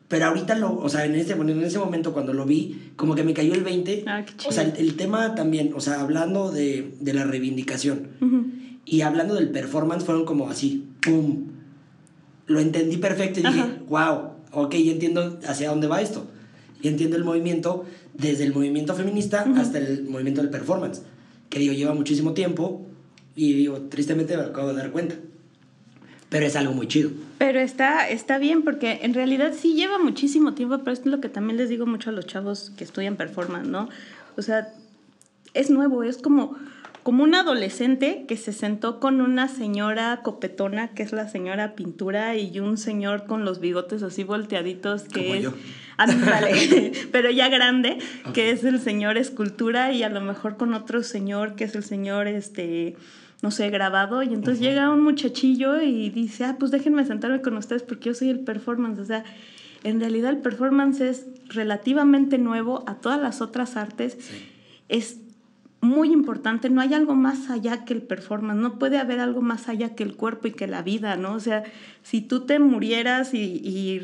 Pero ahorita, lo, o sea, en ese, en ese momento cuando lo vi, como que me cayó el 20. Ah, o sea, el, tema también, o sea, hablando de, de la reivindicación y hablando del performance, fueron como así, ¡pum! Lo entendí perfecto y dije, wow, ok, ya entiendo hacia dónde va esto. Y entiendo el movimiento desde el movimiento feminista hasta el movimiento del performance, que digo, lleva muchísimo tiempo y digo, tristemente me acabo de dar cuenta. Pero es algo muy chido. Pero está, está bien porque en realidad sí lleva muchísimo tiempo, pero es lo que también les digo mucho a los chavos que estudian performance, ¿no? O sea, es nuevo, es como como un adolescente que se sentó con una señora copetona, que es la señora pintura, y un señor con los bigotes así volteaditos, que es... pero ya grande, que es el señor escultura, y a lo mejor con otro señor, que es el señor, este no sé, grabado, y entonces llega un muchachillo y dice, ah, pues déjenme sentarme con ustedes porque yo soy el performance, o sea, en realidad el performance es relativamente nuevo a todas las otras artes, es muy importante, no hay algo más allá que el performance, no puede haber algo más allá que el cuerpo y que la vida, ¿no? O sea, si tú te murieras y, y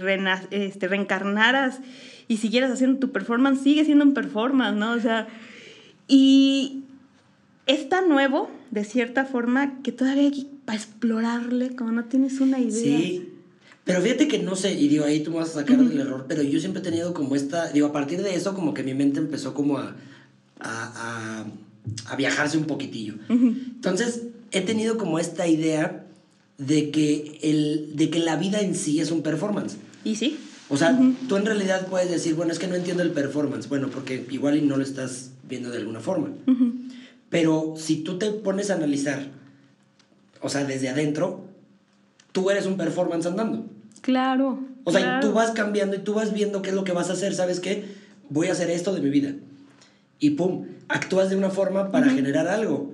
este, reencarnaras y siguieras haciendo tu performance, sigue siendo un performance, ¿no? O sea, y es tan nuevo, de cierta forma, que todavía hay que para explorarle, como no tienes una idea. Sí. Pero fíjate que no sé, y digo, ahí tú vas a sacar el error, pero yo siempre he tenido como esta, digo, a partir de eso, como que mi mente empezó como a, a a viajarse un poquitillo. Entonces, he tenido como esta idea de que, el, de que la vida en sí es un performance. ¿Y sí? O sea, tú en realidad puedes decir, bueno, es que no entiendo el performance. Bueno, porque igual y no lo estás viendo de alguna forma. Pero si tú te pones a analizar, o sea, desde adentro, tú eres un performance andando. Claro. O sea, tú vas cambiando y tú vas viendo qué es lo que vas a hacer. ¿Sabes qué? Voy a hacer esto de mi vida. Y pum, actúas de una forma para generar algo.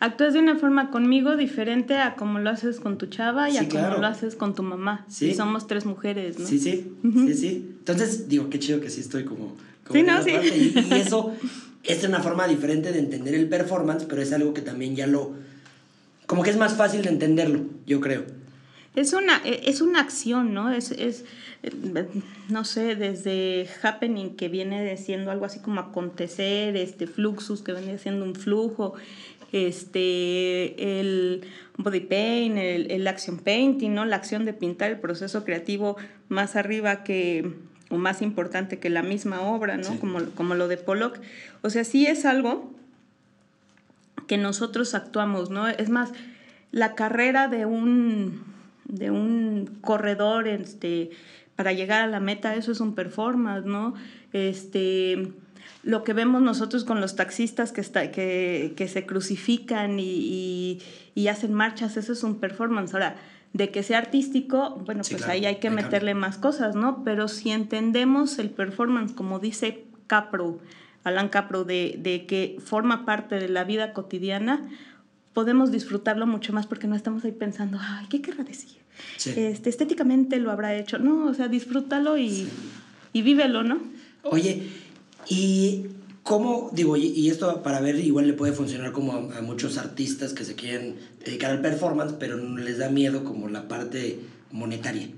Actúas de una forma conmigo diferente a como lo haces con tu chava y a como lo haces con tu mamá. Sí. somos tres mujeres, ¿no? Sí, sí, sí, sí. Entonces, digo, qué chido que sí estoy como... sí, no, sí. Y, eso es una forma diferente de entender el performance, pero es algo que también ya lo... Como que es más fácil de entenderlo, yo creo. Es una, e, es una acción, ¿no? Es, es, no sé, desde happening, que viene siendo algo así como acontecer, este fluxus, que viene siendo un flujo, este, el body paint, el, el action painting, ¿no? La acción de pintar el proceso creativo más arriba que o más importante que la misma obra, ¿no? Como, como lo de Pollock. O sea, sí es algo que nosotros actuamos, ¿no? Es más, la carrera de un, de un corredor este, para llegar a la meta, eso es un performance, ¿no? Este, lo que vemos nosotros con los taxistas que, está, que, que se crucifican y, y, hacen marchas, eso es un performance. Ahora, de que sea artístico, bueno, pues ahí hay que meterle más cosas, ¿no? Pero si entendemos el performance, como dice Capro, Alan Capro, de, de que forma parte de la vida cotidiana, podemos disfrutarlo mucho más porque no estamos ahí pensando, ay, ¿qué querrá decir? Este, estéticamente lo habrá hecho. No, o sea, disfrútalo y, y vívelo, ¿no? Oye, y cómo, digo, y esto para ver igual le puede funcionar como a, muchos artistas que se quieren dedicar al performance, pero les da miedo como la parte monetaria.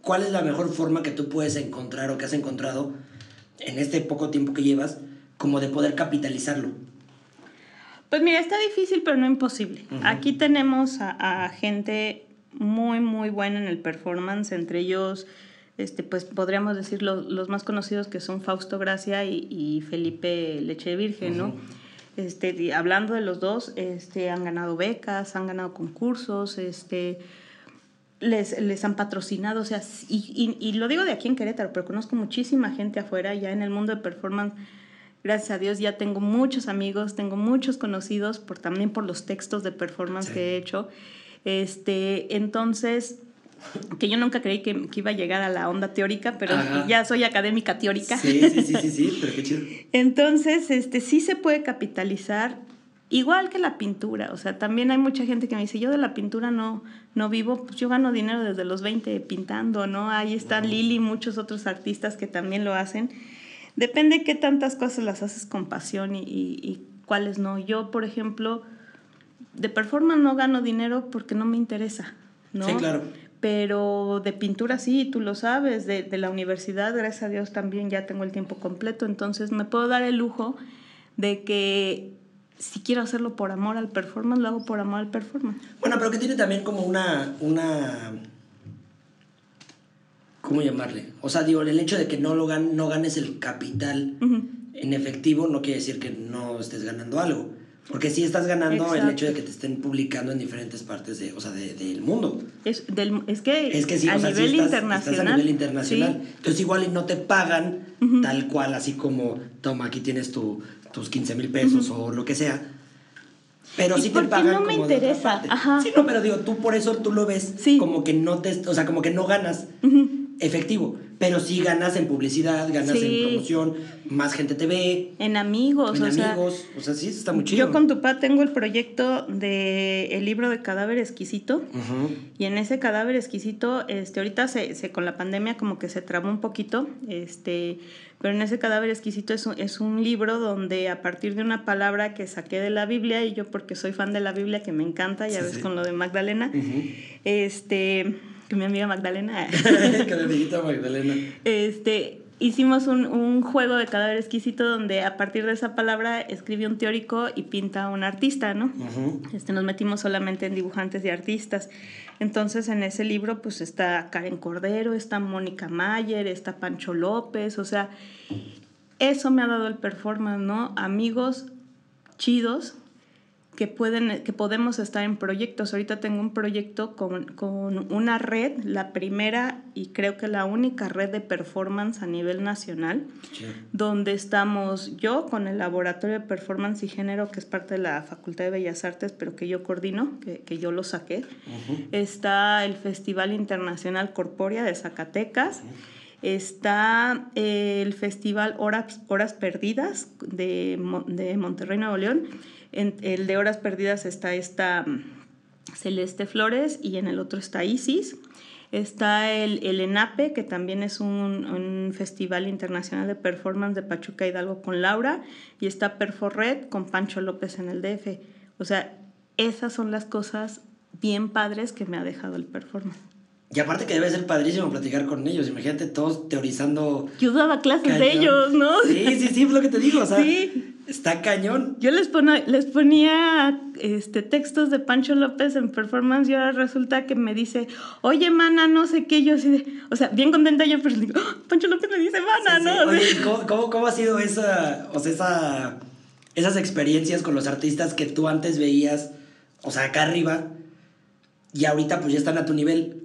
¿cuál es la mejor forma que tú puedes encontrar o que has encontrado en este poco tiempo que llevas como de poder capitalizarlo? Pues mira, está difícil, pero no imposible. Aquí tenemos a, gente muy, muy buena en el performance, entre ellos, este, pues podríamos decir los más conocidos que son Fausto Gracia y, Felipe Leche Virgen, ¿no? Este, hablando de los dos, este, han ganado becas, han ganado concursos, este, les, les han patrocinado, o sea, y, y, lo digo de aquí en Querétaro, pero conozco muchísima gente afuera, ya en el mundo de performance, gracias a Dios ya tengo muchos amigos, tengo muchos conocidos, por, también por los textos de performance que he hecho. Este, entonces, que yo nunca creí que, que, iba a llegar a la onda teórica, pero ya soy académica teórica. Sí, sí, sí, sí, sí, pero qué chido. Entonces, este, sí se puede capitalizar Igual que la pintura, o sea, también hay mucha gente que me dice, yo de la pintura no, no vivo, pues yo gano dinero desde los 20 pintando, ¿no? Ahí está Lili y muchos otros artistas que también lo hacen. Depende qué tantas cosas las haces con pasión y, y, cuáles no. Yo, por ejemplo, de performance no gano dinero porque no me interesa, ¿no? Sí, claro. Pero de pintura sí, tú lo sabes, de, de la universidad, gracias a Dios también ya tengo el tiempo completo, entonces me puedo dar el lujo de que si quiero hacerlo por amor al performance, lo hago por amor al performance. Bueno, pero que tiene también como una, una ¿cómo llamarle? O sea, digo, el hecho de que no, lo gan no ganes el capital en efectivo no quiere decir que no estés ganando algo. Porque sí estás ganando el hecho de que te estén publicando en diferentes partes de, o sea, de, del mundo. Es, del, es que, es que sí, a, nivel internacional, a nivel internacional. Entonces igual y no te pagan tal cual, así como, toma, aquí tienes tu, tus 15 mil pesos o lo que sea. Pero sí te pagan no me interesa. Sí, no, pero digo, tú por eso tú lo ves como que no te, o sea, como que no ganas efectivo. Pero sí ganas en publicidad, ganas en promoción, más gente te ve. En amigos, en amigos. o sea, sí, está muy chido. Yo con tu papá tengo el proyecto de el libro de cadáver exquisito. Y en ese cadáver exquisito, este, ahorita se, se, con la pandemia como que se trabó un poquito. Este, pero en ese cadáver exquisito es un, es un libro donde a partir de una palabra que saqué de la Biblia, y yo porque soy fan de la Biblia, que me encanta, ya ves con lo de Magdalena, este que mi amiga Magdalena. que mi amiguita Magdalena. Este, hicimos un, un, juego de cadáver exquisito donde a partir de esa palabra escribe un teórico y pinta un artista, ¿no? este, nos metimos solamente en dibujantes y artistas. Entonces en ese libro pues está Karen Cordero, está Mónica Mayer, está Pancho López, o sea, eso me ha dado el performance, ¿no? Amigos chidos que, pueden, que podemos estar en proyectos. Ahorita tengo un proyecto con, con, una red, la primera y creo que la única red de performance a nivel nacional, donde estamos yo con el Laboratorio de Performance y Género, que es parte de la Facultad de Bellas Artes, pero que yo coordino, que, que yo lo saqué. Está el Festival Internacional Corpórea de Zacatecas. Está el Festival Horas, Horas Perdidas de, de Monterrey, Nuevo León en el de Horas Perdidas está esta mm, Celeste Flores y en el otro está Isis. Está el, el ENAPE, que también es un, festival internacional de performance de Pachuca Hidalgo con Laura. Y está Perforred con Pancho López en el DF. O sea, esas son las cosas bien padres que me ha dejado el performance. Y aparte que debe ser padrísimo platicar con ellos. Imagínate todos teorizando. Yo daba clases de ellos, ¿no? Sí, sí, sí, es lo que te digo. O sea, sí. Está cañón. Yo les, ponía, les ponía este, textos de Pancho López en performance y ahora resulta que me dice, oye, mana, no sé qué. Yo así de, o sea, bien contenta yo, pero digo, oh, Pancho López me dice, mana, ¿no? Oye, ¿cómo, cómo, ha sido esa, o sea, esa, esas experiencias con los artistas que tú antes veías, o sea, acá arriba, y ahorita pues ya están a tu nivel?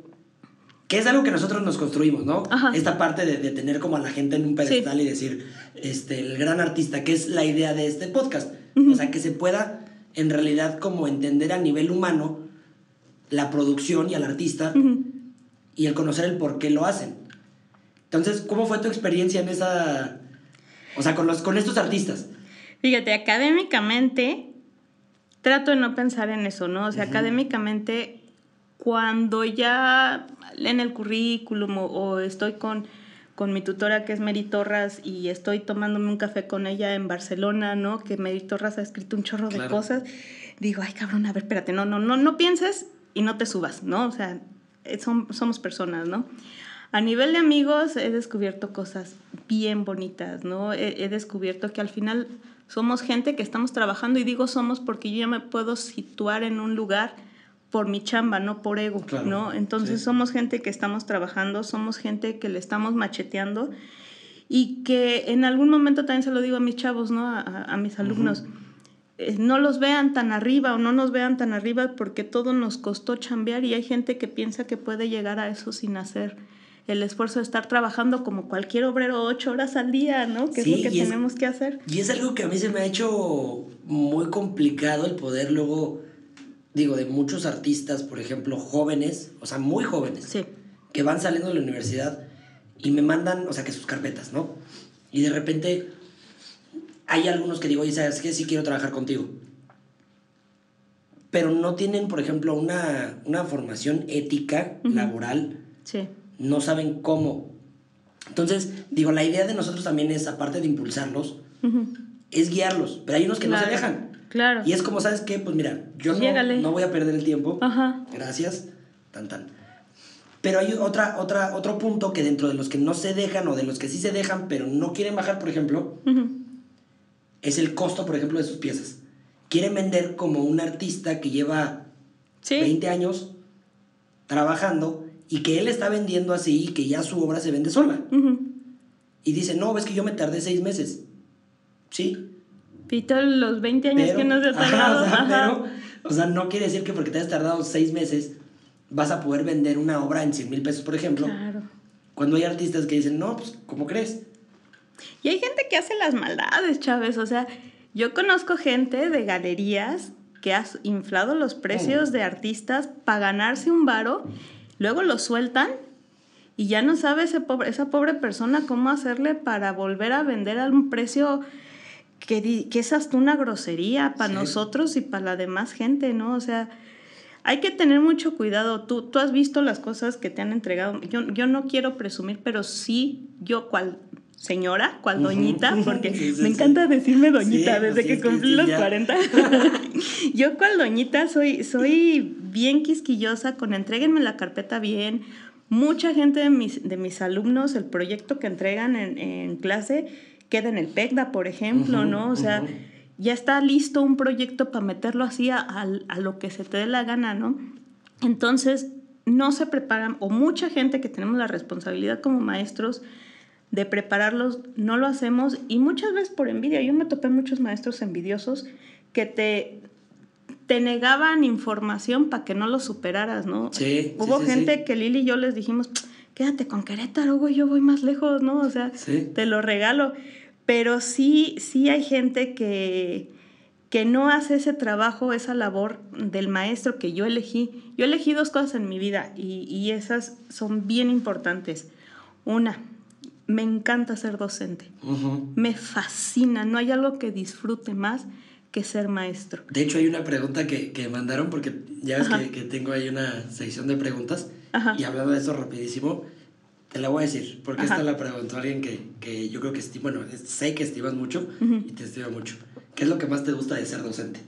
Que es algo que nosotros nos construimos, ¿no? Esta parte de, de, tener como a la gente en un pedestal y decir, este, el gran artista, que es la idea de este podcast. O sea, que se pueda en realidad como entender a nivel humano la producción y al artista y el conocer el por qué lo hacen. Entonces, ¿cómo fue tu experiencia en esa, o sea, con, los, con estos artistas? Fíjate, académicamente trato de no pensar en eso, ¿no? O sea, académicamente cuando ya leen el currículum o, estoy con, con, mi tutora que es Mary Torras y estoy tomándome un café con ella en Barcelona, ¿no? Que Mary Torras ha escrito un chorro de cosas. Digo, ay, cabrón, a ver, espérate, no, no, no, no pienses y no te subas, ¿no? O sea, somos personas, ¿no? A nivel de amigos he descubierto cosas bien bonitas, ¿no? He, descubierto que al final somos gente que estamos trabajando y digo somos porque yo ya me puedo situar en un lugar por mi chamba, no por ego, ¿no? Entonces somos gente que estamos trabajando, somos gente que le estamos macheteando y que en algún momento también se lo digo a mis chavos, ¿no? A, mis alumnos. Eh, no los vean tan arriba o no nos vean tan arriba porque todo nos costó chambear y hay gente que piensa que puede llegar a eso sin hacer el esfuerzo de estar trabajando como cualquier obrero ocho horas al día, ¿no? Que es lo que tenemos que hacer. Y es algo que a mí se me ha hecho muy complicado el poder luego, digo, de muchos artistas, por ejemplo, jóvenes, o sea, muy jóvenes, que van saliendo de la universidad y me mandan, o sea, que sus carpetas, ¿no? Y de repente hay algunos que digo, oye, ¿sabes qué? Sí quiero trabajar contigo. Pero no tienen, por ejemplo, una, formación ética, laboral. Sí. No saben cómo. Entonces, digo, la idea de nosotros también es, aparte de impulsarlos, es guiarlos. Pero hay unos que no se dejan. Claro. Y es como, ¿sabes qué? Pues mira, yo no, no, voy a perder el tiempo. Ajá. Gracias. Tan, tan. Pero hay otra, otra, otro punto que dentro de los que no se dejan o de los que sí se dejan, pero no quieren bajar, por ejemplo, es el costo, por ejemplo, de sus piezas. Quieren vender como un artista que lleva 20 años trabajando y que él está vendiendo así y que ya su obra se vende sola. Y dice, no, ves que yo me tardé seis meses. Sí. Pito, los 20 años que no se ha tardado. o, sea, o sea, no quiere decir que porque te has tardado seis meses vas a poder vender una obra en 100 mil pesos, por ejemplo. Claro. Cuando hay artistas que dicen, no, pues, ¿cómo crees? Y hay gente que hace las maldades, Chávez. O sea, yo conozco gente de galerías que ha inflado los precios mm. de artistas para ganarse un varo, luego lo sueltan y ya no sabe ese pobre, esa pobre persona cómo hacerle para volver a vender a un precio que, que es hasta una grosería para nosotros y para la demás gente, ¿no? O sea, hay que tener mucho cuidado. Tú, tú has visto las cosas que te han entregado. Yo, yo no quiero presumir, pero sí, yo cual señora, cual doñita, porque me encanta decirme doñita desde que cumplí los 40. Yo cual doñita soy, soy bien quisquillosa con entréguenme la carpeta bien. Mucha gente de mis, de mis alumnos, el proyecto que entregan en, en clase queda en el PECDA, por ejemplo, ¿no? O sea, ya está listo un proyecto para meterlo así a, a lo que se te dé la gana, ¿no? Entonces, no se preparan, o mucha gente que tenemos la responsabilidad como maestros, de prepararlos, no lo hacemos y muchas veces por envidia. Yo me topé muchos maestros envidiosos que te, te negaban información para que no lo superaras, ¿no? Sí. Hubo gente que Lili y yo les dijimos, quédate con Querétaro, güey, yo voy más lejos, ¿no? O sea, te lo regalo. Pero sí, sí hay gente que, que no hace ese trabajo, esa labor del maestro que yo elegí. Yo elegí dos cosas en mi vida y, y esas son bien importantes. Una, me encanta ser docente. Me fascina. No hay algo que disfrute más que ser maestro. De hecho, hay una pregunta que, que mandaron, porque ya ves que, que, tengo ahí una sección de preguntas. Y hablando de eso rapidísimo, te la voy a decir, porque esta la preguntó alguien que, que yo creo que, bueno, sé que estimas mucho y te estimo mucho. ¿Qué es lo que más te gusta de ser docente?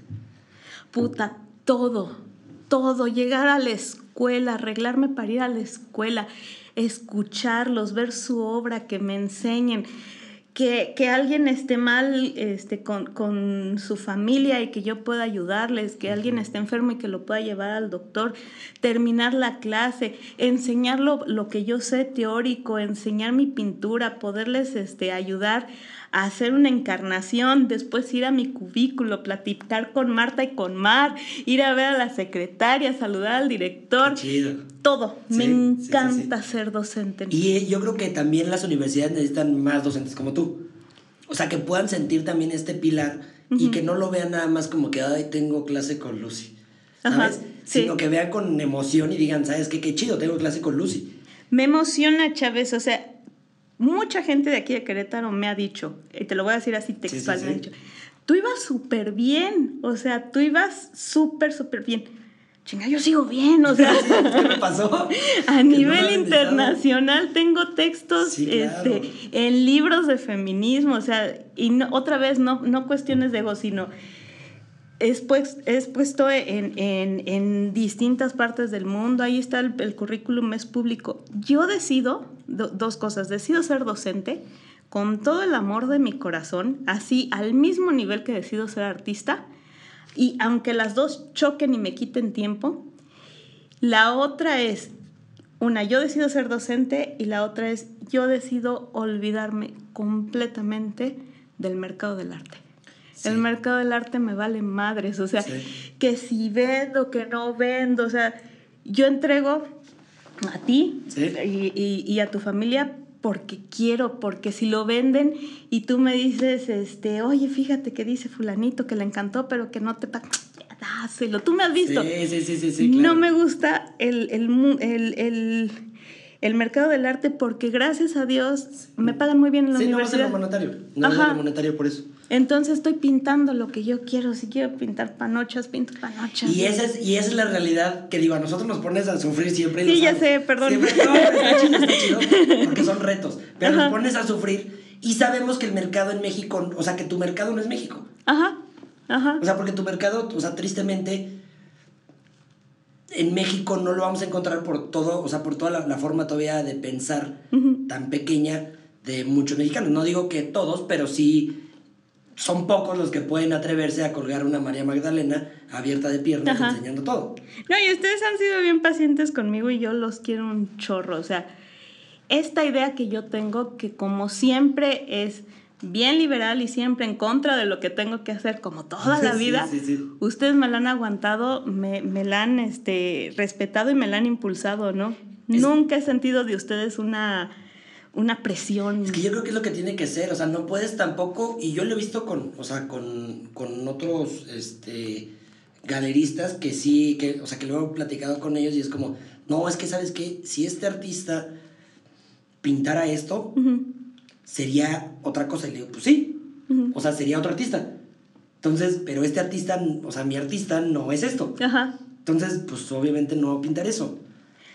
Puta, todo, todo. Llegar a la escuela, arreglarme para ir a la escuela escucharlos, ver su obra, que me enseñen. Que, que, alguien esté mal este, con, con, su familia y que yo pueda ayudarles, que alguien esté enfermo y que lo pueda llevar al doctor, terminar la clase, enseñar lo, lo que yo sé teórico, enseñar mi pintura, poderles este, ayudar hacer una encarnación, después ir a mi cubículo, platicar con Marta y con Mar, ir a ver a la secretaria, saludar al director. Todo. Me encanta ser docente. Y eh, yo creo que también las universidades necesitan más docentes como tú. O sea, que puedan sentir también este pilar y que no lo vean nada más como que, ay, tengo clase con Lucy. ¿Sabes? Sino que vean con emoción y digan, ¿sabes qué? Qué chido, tengo clase con Lucy. Me emociona, Chávez. O sea, mucha gente de aquí de Querétaro me ha dicho, y te lo voy a decir así textualmente, tú ibas súper bien, o sea, tú ibas súper, súper bien. Chinga, yo sigo bien, o sea. ¿Qué me pasó? A nivel internacional tengo textos este, en libros de feminismo, o sea, y otra vez no, no cuestiones de ego, sino es, pues, es puesto en, distintas partes del mundo, ahí está el currículum, es público. Yo decido dos cosas, decido ser docente con todo el amor de mi corazón, así al mismo nivel que decido ser artista, y aunque las dos choquen y me quiten tiempo, la otra es, una, yo decido ser docente y la otra es, yo decido olvidarme completamente del mercado del arte. El mercado del arte me vale madres, o sea, que si vendo, que no vendo, o sea, yo entrego a ti y, y, a tu familia porque quiero, porque si lo venden y tú me dices, este, oye, fíjate que dice fulanito que le encantó, pero que no te paga, dáselo, tú me has visto. Sí, sí, sí, sí, No me gusta el, el, el, el el mercado del arte porque gracias a Dios me pagan muy bien en la sí, universidad. no va a ser monetario, no va a ser monetario por eso. Entonces estoy pintando lo que yo quiero. Si quiero pintar panochas, pinto panochas. Y esa es, y esa es la realidad que digo, a nosotros nos pones a sufrir siempre. sí, ya sé, perdón. Siempre, no, está chido, está chido, porque son retos. Pero nos pones a sufrir y sabemos que el mercado en México, o sea, que tu mercado no es México. Ajá, ajá. O sea, porque tu mercado, o sea, tristemente en México no lo vamos a encontrar por todo, o sea, por toda la, forma todavía de pensar tan pequeña de muchos mexicanos. No digo que todos, pero sí son pocos los que pueden atreverse a colgar una María Magdalena abierta de piernas enseñando todo. No, y ustedes han sido bien pacientes conmigo y yo los quiero un chorro. O sea, esta idea que yo tengo, que como siempre es bien liberal y siempre en contra de lo que tengo que hacer como toda la vida, ustedes me la han aguantado, me, me, la han este, respetado y me la han impulsado, ¿no? Nunca he sentido de ustedes una, una presión. Es que yo creo que es lo que tiene que ser, o sea, no puedes tampoco, y yo lo he visto con, o sea, con, con otros este, galeristas que sí, que, o sea, que lo he platicado con ellos y es como, no, es que sabes que si este artista pintara esto, sería otra cosa. Y le digo, pues sí, o sea, sería otro artista. Entonces, pero este artista, o sea, mi artista no es esto. Ajá. Entonces, pues obviamente no pintar eso.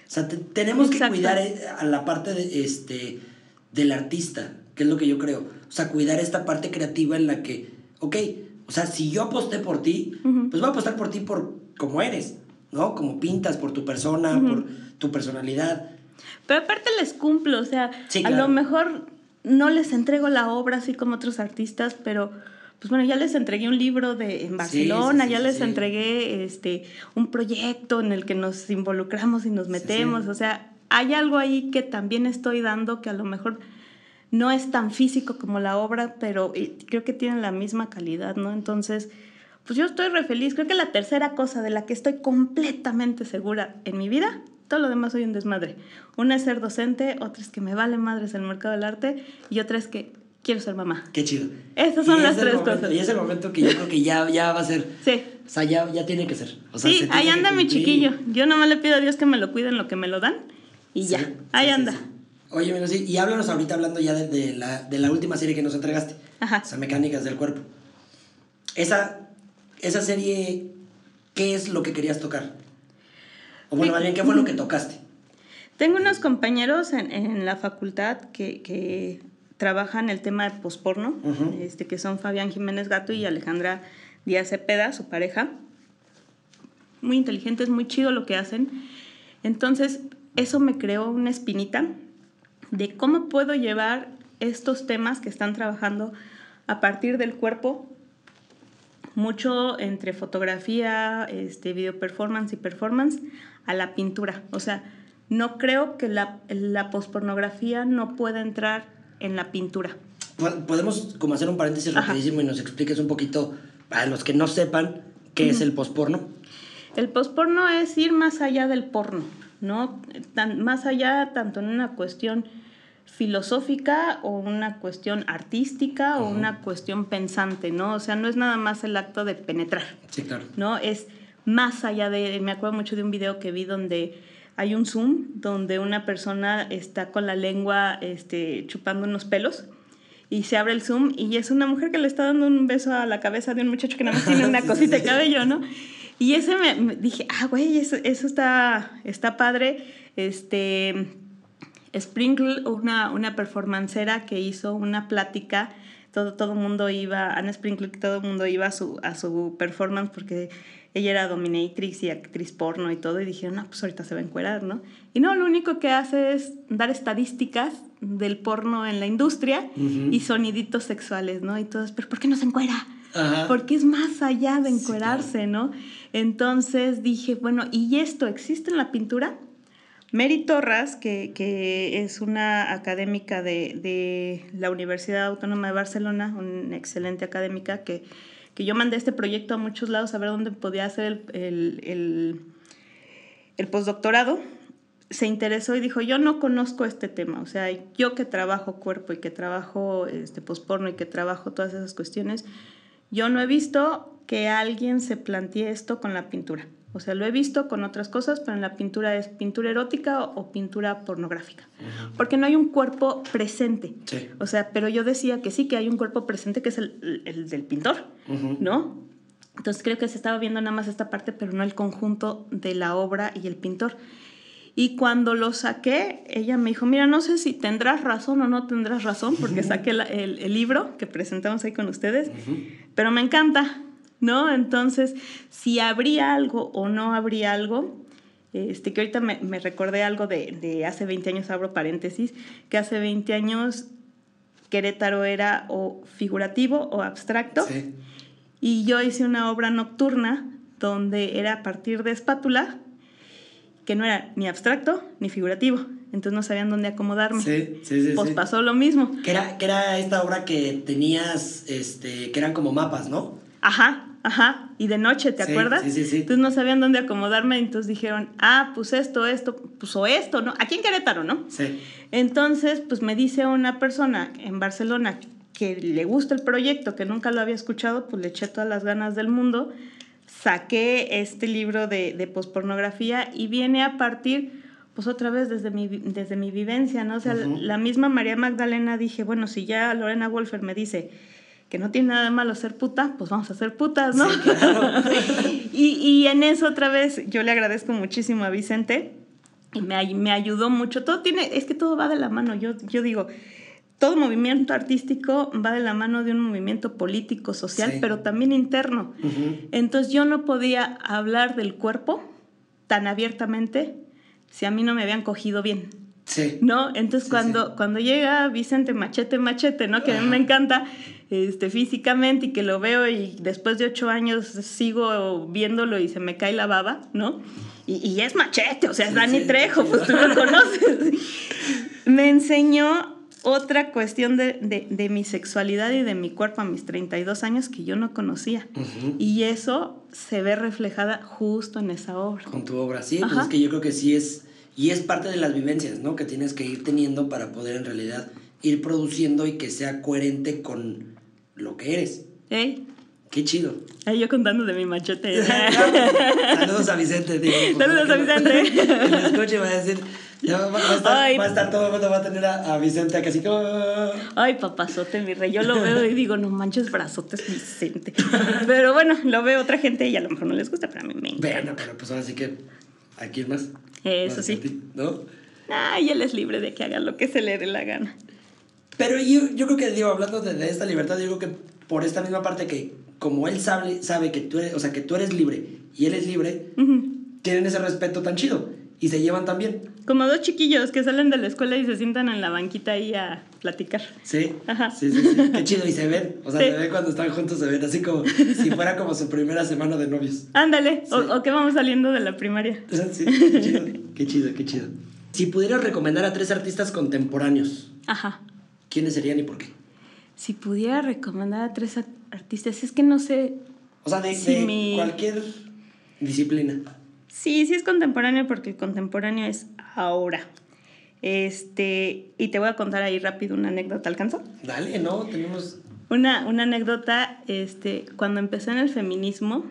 O sea, tenemos que cuidar eh, a la parte de, este, del artista, que es lo que yo creo. O sea, cuidar esta parte creativa en la que, ok, o sea, si yo aposté por ti, pues voy a apostar por ti por como eres, ¿no? Como pintas, por tu persona, por tu personalidad. Pero aparte les cumplo, o sea, a lo mejor no les entrego la obra así como otros artistas, pero pues bueno, ya les entregué un libro de, en Barcelona, ya les entregué este, un proyecto en el que nos involucramos y nos metemos, o sea, hay algo ahí que también estoy dando que a lo mejor no es tan físico como la obra, pero creo que tienen la misma calidad, ¿no? Entonces, pues yo estoy re feliz. Creo que la tercera cosa de la que estoy completamente segura en mi vida todo lo demás soy un desmadre. Una es ser docente, otra es que me vale madres el mercado del arte y otra es que quiero ser mamá. Qué chido. Estas son las tres cosas. Y es el momento que yo creo que ya, ya va a ser. Sí. O sea, ya, ya tiene que ser. sí, ahí anda mi chiquillo. Yo nomás le pido a Dios que me lo cuiden lo que me lo dan y ya. ahí anda. Oye, menos y háblanos ahorita hablando ya de, la, de la última serie que nos entregaste. Ajá. O sea, Mecánicas del Cuerpo. Esa, esa serie, ¿qué es lo que querías tocar? O bueno, más bien, ¿qué fue lo que tocaste? Tengo unos compañeros en, en la facultad que, que, trabajan el tema de posporno, este, que son Fabián Jiménez Gato y Alejandra Díaz Cepeda, su pareja. Muy inteligentes, muy chido lo que hacen. Entonces, eso me creó una espinita de cómo puedo llevar estos temas que están trabajando a partir del cuerpo mucho entre fotografía, este, video performance y performance a la pintura. O sea, no creo que la, la pospornografía no pueda entrar en la pintura. Podemos como hacer un paréntesis rapidísimo y nos expliques un poquito, para los que no sepan, qué es el posporno. El posporno es ir más allá del porno, ¿no? Tan, más allá tanto en una cuestión filosófica o una cuestión artística o una cuestión pensante, ¿no? O sea, no es nada más el acto de penetrar. Sí, claro. ¿No? Es más allá de, me acuerdo mucho de un video que vi donde hay un zoom donde una persona está con la lengua este, chupando unos pelos y se abre el zoom y es una mujer que le está dando un beso a la cabeza de un muchacho que nada más tiene una cosita de cabello, ¿no? Y ese me, dije, ah, güey, eso, eso está, está padre. Este, Sprinkle, una, una performancera que hizo una plática todo todo mundo iba Anne Sprinkle todo el mundo iba a su a su performance porque ella era dominatrix y actriz porno y todo y dijeron, "No, pues ahorita se va a encuerar, ¿no?" Y no, lo único que hace es dar estadísticas del porno en la industria y soniditos sexuales, ¿no? Y todos, "¿Pero por qué no se encuera?" Porque es más allá de encuerarse, ¿no? Entonces dije, bueno, ¿y esto existe en la pintura? Mary Torras, que, que es una académica de, de, la Universidad Autónoma de Barcelona, una excelente académica, que, que, yo mandé este proyecto a muchos lados a ver dónde podía hacer el, el, el, postdoctorado, se interesó y dijo, yo no conozco este tema, o sea, yo que trabajo cuerpo y que trabajo este, posporno y que trabajo todas esas cuestiones, yo no he visto que alguien se plantee esto con la pintura. O sea, lo he visto con otras cosas, pero en la pintura es pintura erótica o, pintura pornográfica. Porque no hay un cuerpo presente. O sea, pero yo decía que sí, que hay un cuerpo presente que es el, el del pintor, ¿no? Entonces creo que se estaba viendo nada más esta parte, pero no el conjunto de la obra y el pintor. Y cuando lo saqué, ella me dijo, mira, no sé si tendrás razón o no tendrás razón, porque saqué el, el, libro que presentamos ahí con ustedes, pero me encanta, ¿no? Entonces, si habría algo o no habría algo, este, que ahorita me, me recordé algo de, de, hace 20 años, abro paréntesis, que hace 20 años Querétaro era o figurativo o abstracto, sí. y yo hice una obra nocturna donde era a partir de espátula, que no era ni abstracto ni figurativo. Entonces no sabían dónde acomodarme. Sí, sí, sí. Pues pasó lo mismo. Que era, que era esta obra que tenías, este, que eran como mapas, ¿no? Ajá, ajá. Y de noche, ¿te acuerdas? Sí, sí, sí. Entonces no sabían dónde acomodarme, entonces dijeron, ah, pues esto, esto, pues o esto, ¿no? Aquí en Querétaro, ¿no? Sí. Entonces, pues me dice una persona en Barcelona que le gusta el proyecto, que nunca lo había escuchado, pues le eché todas las ganas del mundo, saqué este libro de, de pospornografía y viene a partir, pues otra vez desde mi, desde mi vivencia, ¿no? O sea, uh -huh. la misma María Magdalena dije, bueno, si ya Lorena Wolfer me dice que no tiene nada de malo ser puta, pues vamos a ser putas, ¿no? Sí, claro. y, y, en eso otra vez yo le agradezco muchísimo a Vicente y me, me ayudó mucho. Todo tiene, es que todo va de la mano. Yo, yo digo, todo movimiento artístico va de la mano de un movimiento político, social, sí. pero también interno. Uh -huh. Entonces yo no podía hablar del cuerpo tan abiertamente si a mí no me habían cogido bien. Sí. ¿No? Entonces sí, cuando, cuando llega Vicente Machete Machete, ¿no? Que a mí me encanta este, físicamente y que lo veo y después de ocho años sigo viéndolo y se me cae la baba, ¿no? Y, y es machete, o sea, es Dani Trejo, pues tú lo conoces. me enseñó otra cuestión de, de, de, mi sexualidad y de mi cuerpo a mis 32 años que yo no conocía. Uh -huh. Y eso se ve reflejada justo en esa obra. Con tu obra, sí, pues es que yo creo que sí es, y es parte de las vivencias, ¿no? Que tienes que ir teniendo para poder en realidad ir produciendo y que sea coherente con lo que eres. ¿Eh? Qué chido. Ay, yo contando de mi machete. Saludos a Vicente, tío. Saludos a Vicente. Que lo escuche va a decir, ya va, va, a estar, Ay, va, a estar, todo el mundo va a tener a, a Vicente acá así como... Ay, papazote, mi rey. Yo lo veo y digo, no manches brazotes, Vicente. Pero bueno, lo veo otra gente y a lo mejor no les gusta, pero a mí me encanta. Bueno, pero pues ahora sí que... ¿A quién más? Eso más sí. Ti, ¿No? Ay, él es libre de que haga lo que se le dé la gana. Pero yo, yo creo que, digo, hablando de, de esta libertad, digo que por esta misma parte que como él sabe, sabe que tú eres, o sea, que tú eres libre y él es libre, uh -huh. tienen ese respeto tan chido y se llevan tan bien. Como dos chiquillos que salen de la escuela y se sientan en la banquita ahí a platicar. Sí, Ajá. sí, sí, sí. Qué chido. Y se ven, o sea, sí. se ven cuando están juntos, se ven así como si fuera como su primera semana de novios. Ándale, sí. o, o, que vamos saliendo de la primaria. Sí, qué chido, qué chido, qué chido. Si pudieras recomendar a tres artistas contemporáneos, Ajá. ¿Quiénes serían y por qué? Si pudiera recomendar a tres artistas, es que no sé. O sea, de, si de mi... cualquier disciplina. Sí, sí es contemporáneo porque el contemporáneo es ahora. Este, y te voy a contar ahí rápido una anécdota, ¿alcanzó? Dale, no, tenemos... Una, una anécdota, este, cuando empecé en el feminismo,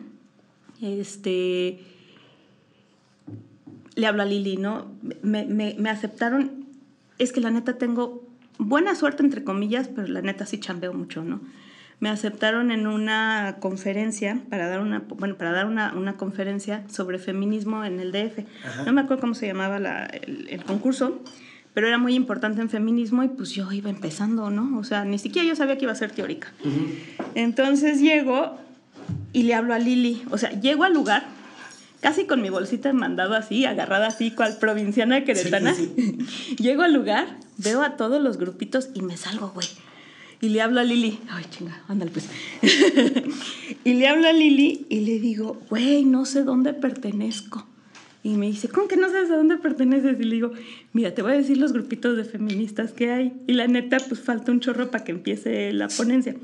este, le hablo a Lili, ¿no? Me, me, me aceptaron, es que la neta tengo buena suerte, entre comillas, pero la neta sí chambeo mucho, ¿no? Me aceptaron en una conferencia, para dar una, bueno, para dar una, una conferencia sobre feminismo en el DF. Ajá. No me acuerdo cómo se llamaba la, el, el, concurso, pero era muy importante en feminismo y pues yo iba empezando, ¿no? O sea, ni siquiera yo sabía que iba a ser teórica. Entonces llego y le hablo a Lili, o sea, llego al lugar casi con mi bolsita mandado así, agarrada así, cual provinciana queretana. Llego al lugar, veo a todos los grupitos y me salgo, güey. Y le hablo a Lili, ay chinga, ándale pues. y le hablo a Lili y le digo, güey, no sé dónde pertenezco. Y me dice, ¿cómo que no sabes a dónde perteneces? Y le digo, mira, te voy a decir los grupitos de feministas que hay. Y la neta, pues falta un chorro para que empiece la ponencia.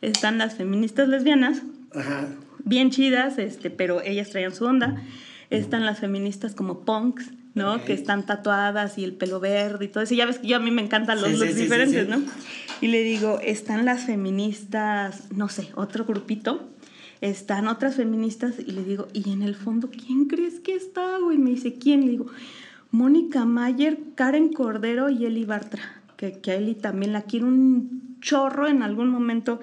Están las feministas lesbianas, Ajá bien chidas, este, pero ellas traían su onda. Están las feministas como punks, ¿no? Que están tatuadas y el pelo verde y todo eso. Ya ves que yo a mí me encantan los looks diferentes, ¿no? Y le digo, están las feministas, no sé, otro grupito. Están otras feministas y le digo, ¿y en el fondo quién crees que está, güey? Me dice, ¿quién? Le digo, Mónica Mayer, Karen Cordero y Eli Bartra. Que, que a Eli también la quiero un chorro en algún momento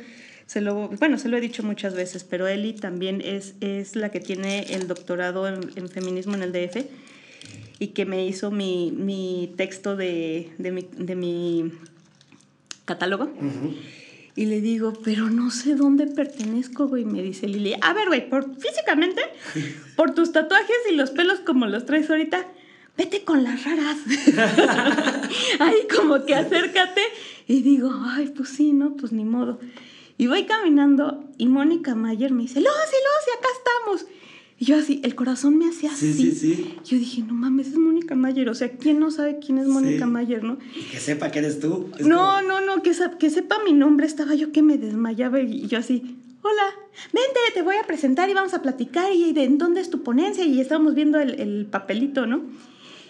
se lo, bueno, se lo he dicho muchas veces, pero Eli también es, es la que tiene el doctorado en, feminismo en el DF y que me hizo mi, mi texto de, de, mi, de mi catálogo. Y le digo, pero no sé dónde pertenezco, güey. Me dice Lili, a ver, güey, por, físicamente, por tus tatuajes y los pelos como los traes ahorita, vete con las raras. Ahí como que acércate. Y digo, ay, pues sí, no, pues ni modo. Y voy caminando y Mónica Mayer me dice, Lucy, Lucy, acá estamos. Y yo así, el corazón me hacía así. Sí, sí. Yo dije, no mames, es Mónica Mayer. O sea, ¿quién no sabe quién es Mónica Mayer, no? que sepa que eres tú. no, no, no, que, que sepa mi nombre. Estaba yo que me desmayaba y yo así, hola, vente, te voy a presentar y vamos a platicar. ¿Y de dónde es tu ponencia? Y estábamos viendo el, papelito, ¿no?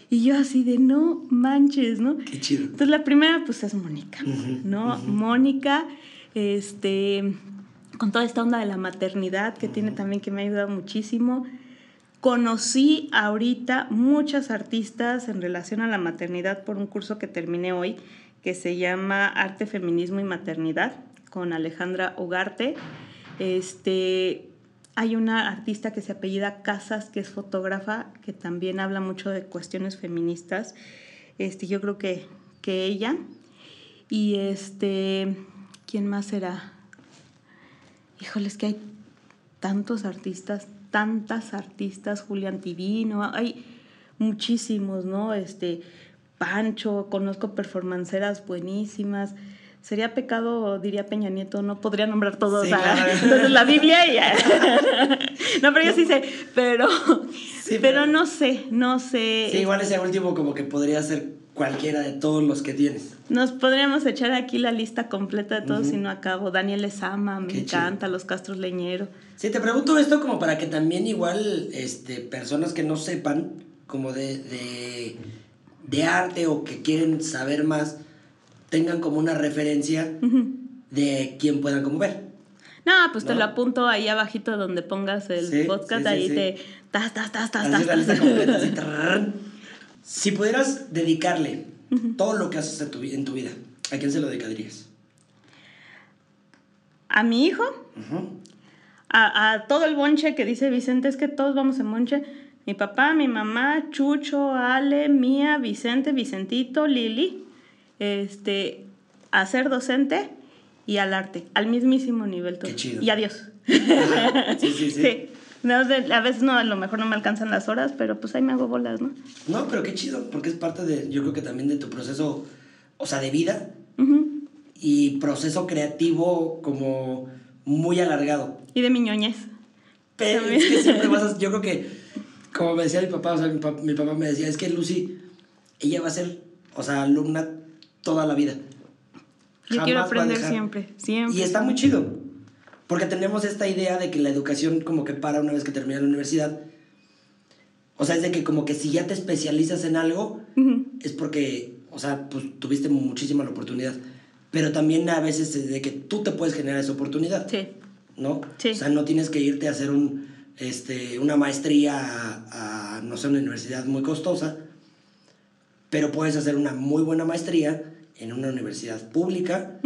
Y yo así de, no manches, ¿no? Qué chido. Entonces la primera, pues es Mónica, ¿no? Mónica este, con toda esta onda de la maternidad que tiene también que me ha ayudado muchísimo. Conocí ahorita muchas artistas en relación a la maternidad por un curso que terminé hoy que se llama Arte, Feminismo y Maternidad con Alejandra Ugarte. Este, hay una artista que se apellida Casas, que es fotógrafa, que también habla mucho de cuestiones feministas. Este, yo creo que, que ella. Y este, ¿Quién más será? Híjoles, que hay tantos artistas, tantas artistas, Julián Tibino, hay muchísimos, ¿no? Este, Pancho, conozco performanceras buenísimas. Sería pecado, diría Peña Nieto, no podría nombrar todos. Entonces la Biblia y No, pero yo sí sé, pero, pero, no sé, no sé. Sí, igual ese último como que podría ser cualquiera de todos los que tienes. Nos podríamos echar aquí la lista completa de todos si no acabo. Daniel Esama, me encanta, los Castros Leñero. Sí, te pregunto esto como para que también igual este, personas que no sepan como de, de, arte o que quieren saber más tengan como una referencia de quién puedan como ver. No, pues te lo apunto ahí abajito donde pongas el podcast, ahí te... Tas, tas, tas, tas, tas, Si pudieras dedicarle todo lo que haces en tu, en tu, vida, ¿a quién se lo dedicarías? ¿A mi hijo? a, a, todo el bonche que dice Vicente, es que todos vamos en bonche. Mi papá, mi mamá, Chucho, Ale, Mía, Vicente, Vicentito, Lili. Este, a ser docente y al arte, al mismísimo nivel todo. Qué chido. Y adiós. sí, sí, sí. No, a veces no, a lo mejor no me alcanzan las horas, pero pues ahí me hago bolas, ¿no? No, pero qué chido, porque es parte de, yo creo que también de tu proceso, o sea, de vida y proceso creativo como muy alargado. Y de miñoñez. Pero es que siempre vas a, yo creo que, como me decía mi papá, o sea, mi, papá, mi papá me decía, es que Lucy, ella va a ser, o sea, alumna toda la vida. Yo quiero aprender siempre, siempre. Y está muy chido. Porque tenemos esta idea de que la educación como que para una vez que termina la universidad. O sea, es de que como que si ya te especializas en algo, es porque, o sea, pues tuviste muchísima la oportunidad. Pero también a veces es de que tú te puedes generar esa oportunidad. Sí. ¿No? Sí. O sea, no tienes que irte a hacer un, este, una maestría a, no sé, una universidad muy costosa, pero puedes hacer una muy buena maestría en una universidad pública,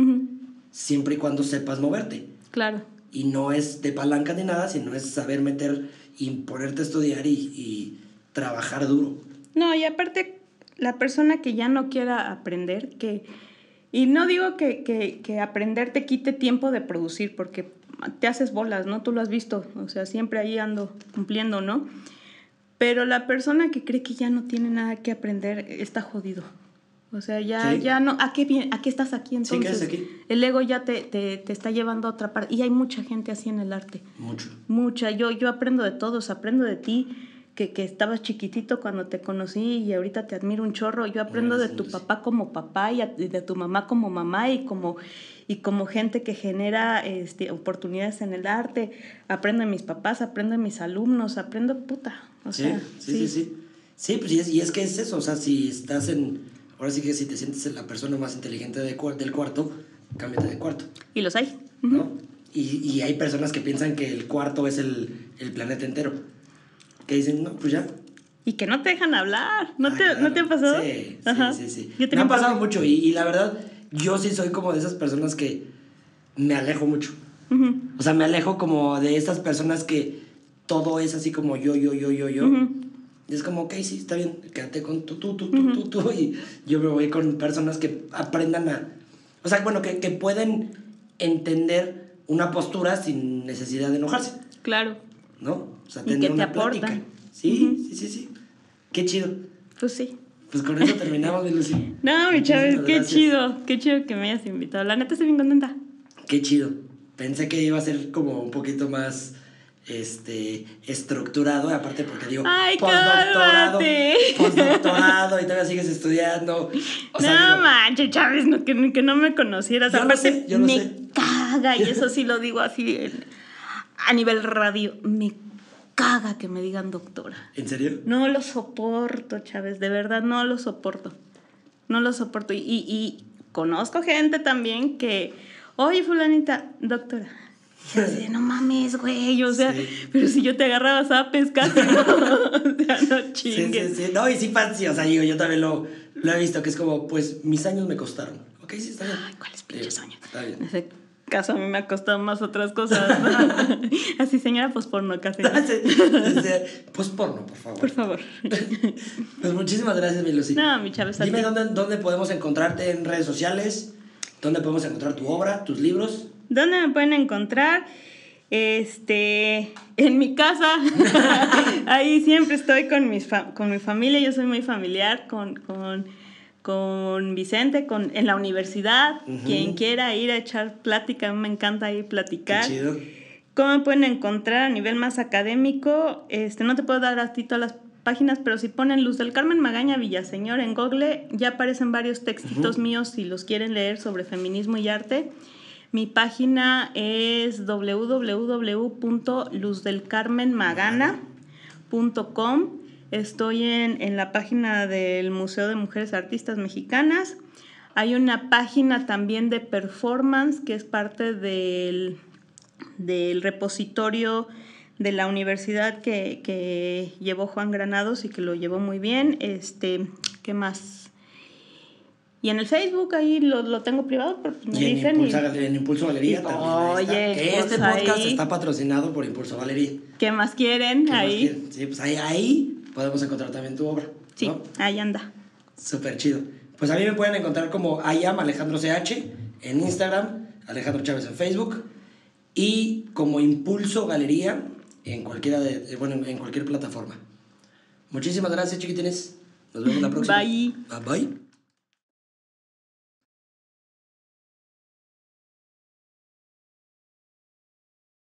siempre y cuando sepas moverte. Claro y no es de palanca ni nada, sino es saber meter y ponerte a estudiar y, trabajar duro. No, y aparte, la persona que ya no quiera aprender, que... Y no digo que, que, que aprender te quite tiempo de producir, porque te haces bolas, ¿no? Tú lo has visto, o sea, siempre ahí ando cumpliendo, ¿no? Pero la persona que cree que ya no tiene nada que aprender está jodido. O sea, ya, ya no, ¿a qué, ¿a qué estás aquí entonces? Sí, aquí? El ego ya te, te, te, está llevando a otra parte. Y hay mucha gente así en el arte. Mucho. Mucha. Yo, yo aprendo de todos, aprendo de ti, que, que estabas chiquitito cuando te conocí y ahorita te admiro un chorro. Yo aprendo de tu papá como papá y de tu mamá como mamá y como y como gente que genera este, oportunidades en el arte. Aprendo de mis papás, aprendo de mis alumnos, aprendo puta. O sí, sea, sí, sí, sí, sí. pues y es, y es, que es eso, o sea, si estás en, ahora sí que si te sientes la persona más inteligente de, del cuarto, cámbiate de cuarto. Y los hay. ¿No? Y, y, hay personas que piensan que el cuarto es el, el, planeta entero. Que dicen, no, pues ya. Y que no te dejan hablar. ¿No, te, claro. ¿no te ha pasado? Sí, Ajá. sí, sí. sí. Me ha pasado mucho y, y la verdad yo sí soy como de esas personas que me alejo mucho. Uh -huh. O sea, me alejo como de esas personas que todo es así como yo, yo, yo, yo, yo. Uh -huh. Y es como, ok, sí, está bien, quédate con tú, tú, tú, tú, uh -huh. tú, tú. Y yo me voy con personas que aprendan a... O sea, bueno, que, que pueden entender una postura sin necesidad de enojarse. Claro. ¿No? O sea, y que te una aportan. Plática. Sí, sí, sí, sí. Qué chido. Pues sí. Pues con eso terminamos, mi Lucy. No, mi Chávez, qué gracias. chido, qué chido que me hayas invitado. La neta estoy bien contenta. Qué chido. Pensé que iba a ser como un poquito más este estructurado, aparte porque digo, Ay, postdoctorado, postdoctorado y todavía sigues estudiando. O sea, no digo, manches, Chávez, no, que, que, no me conocieras. Yo aparte, lo sé, yo lo me sé. caga, y eso sí lo digo así a nivel radio, me caga que me digan doctora. ¿En serio? No lo soporto, Chávez, de verdad no lo soporto. No lo soporto. Y, y, y conozco gente también que, oye, fulanita, doctora. Y así, no mames, güey, o sea, sí. pero si yo te agarraba zapes casi, no, o sea, no chingues. Sí, sí, sí, no, y sí, sí, o sea, digo, yo también lo, lo he visto, que es como, pues, mis años me costaron, ok, sí, está bien. Ay, ¿cuáles pinches años? Está bien. Ese caso a mí me ha costado más otras cosas. Así, señora, pues porno casi. pues porno, por favor. Por favor. pues muchísimas gracias, mi Lucy. No, mi Chávez. Dime dónde, dónde podemos encontrarte en redes sociales, dónde podemos encontrar tu obra, tus libros. ¿Dónde me pueden encontrar? Este, en mi casa. Ahí siempre estoy con, mis con mi familia. Yo soy muy familiar con, con con Vicente, con, en la universidad, uh -huh. quien quiera ir a echar plática, me encanta ir platicar. Qué chido. ¿Cómo me pueden encontrar a nivel más académico? Este, no te puedo dar a ti todas las páginas, pero si ponen Luz del Carmen Magaña Villaseñor en Google, ya aparecen varios textitos uh -huh. míos si los quieren leer sobre feminismo y arte. Mi página es www.luzdelcarmenmagana.com. Estoy en, en, la página del Museo de Mujeres Artistas Mexicanas. Hay una página también de performance que es parte del, del repositorio de la universidad que, que, llevó Juan Granados y que lo llevó muy bien. Este, ¿Qué más? Y en el Facebook ahí lo, lo tengo privado, pero me y en dicen. Impulso, y, en Impulso Galería también. Oye, este pues podcast ahí, está patrocinado por Impulso Galería. ¿Qué más quieren ¿Qué ahí? Más quieren? Sí, pues ahí, ahí podemos encontrar también tu obra. Sí, ¿no? ahí anda. Súper chido. Pues a mí me pueden encontrar como Ayam Alejandro CH en Instagram, Alejandro Chávez en Facebook y como Impulso Galería en cualquiera de, bueno, en cualquier plataforma. Muchísimas gracias, chiquitines. Nos vemos la próxima. Bye. Bye bye.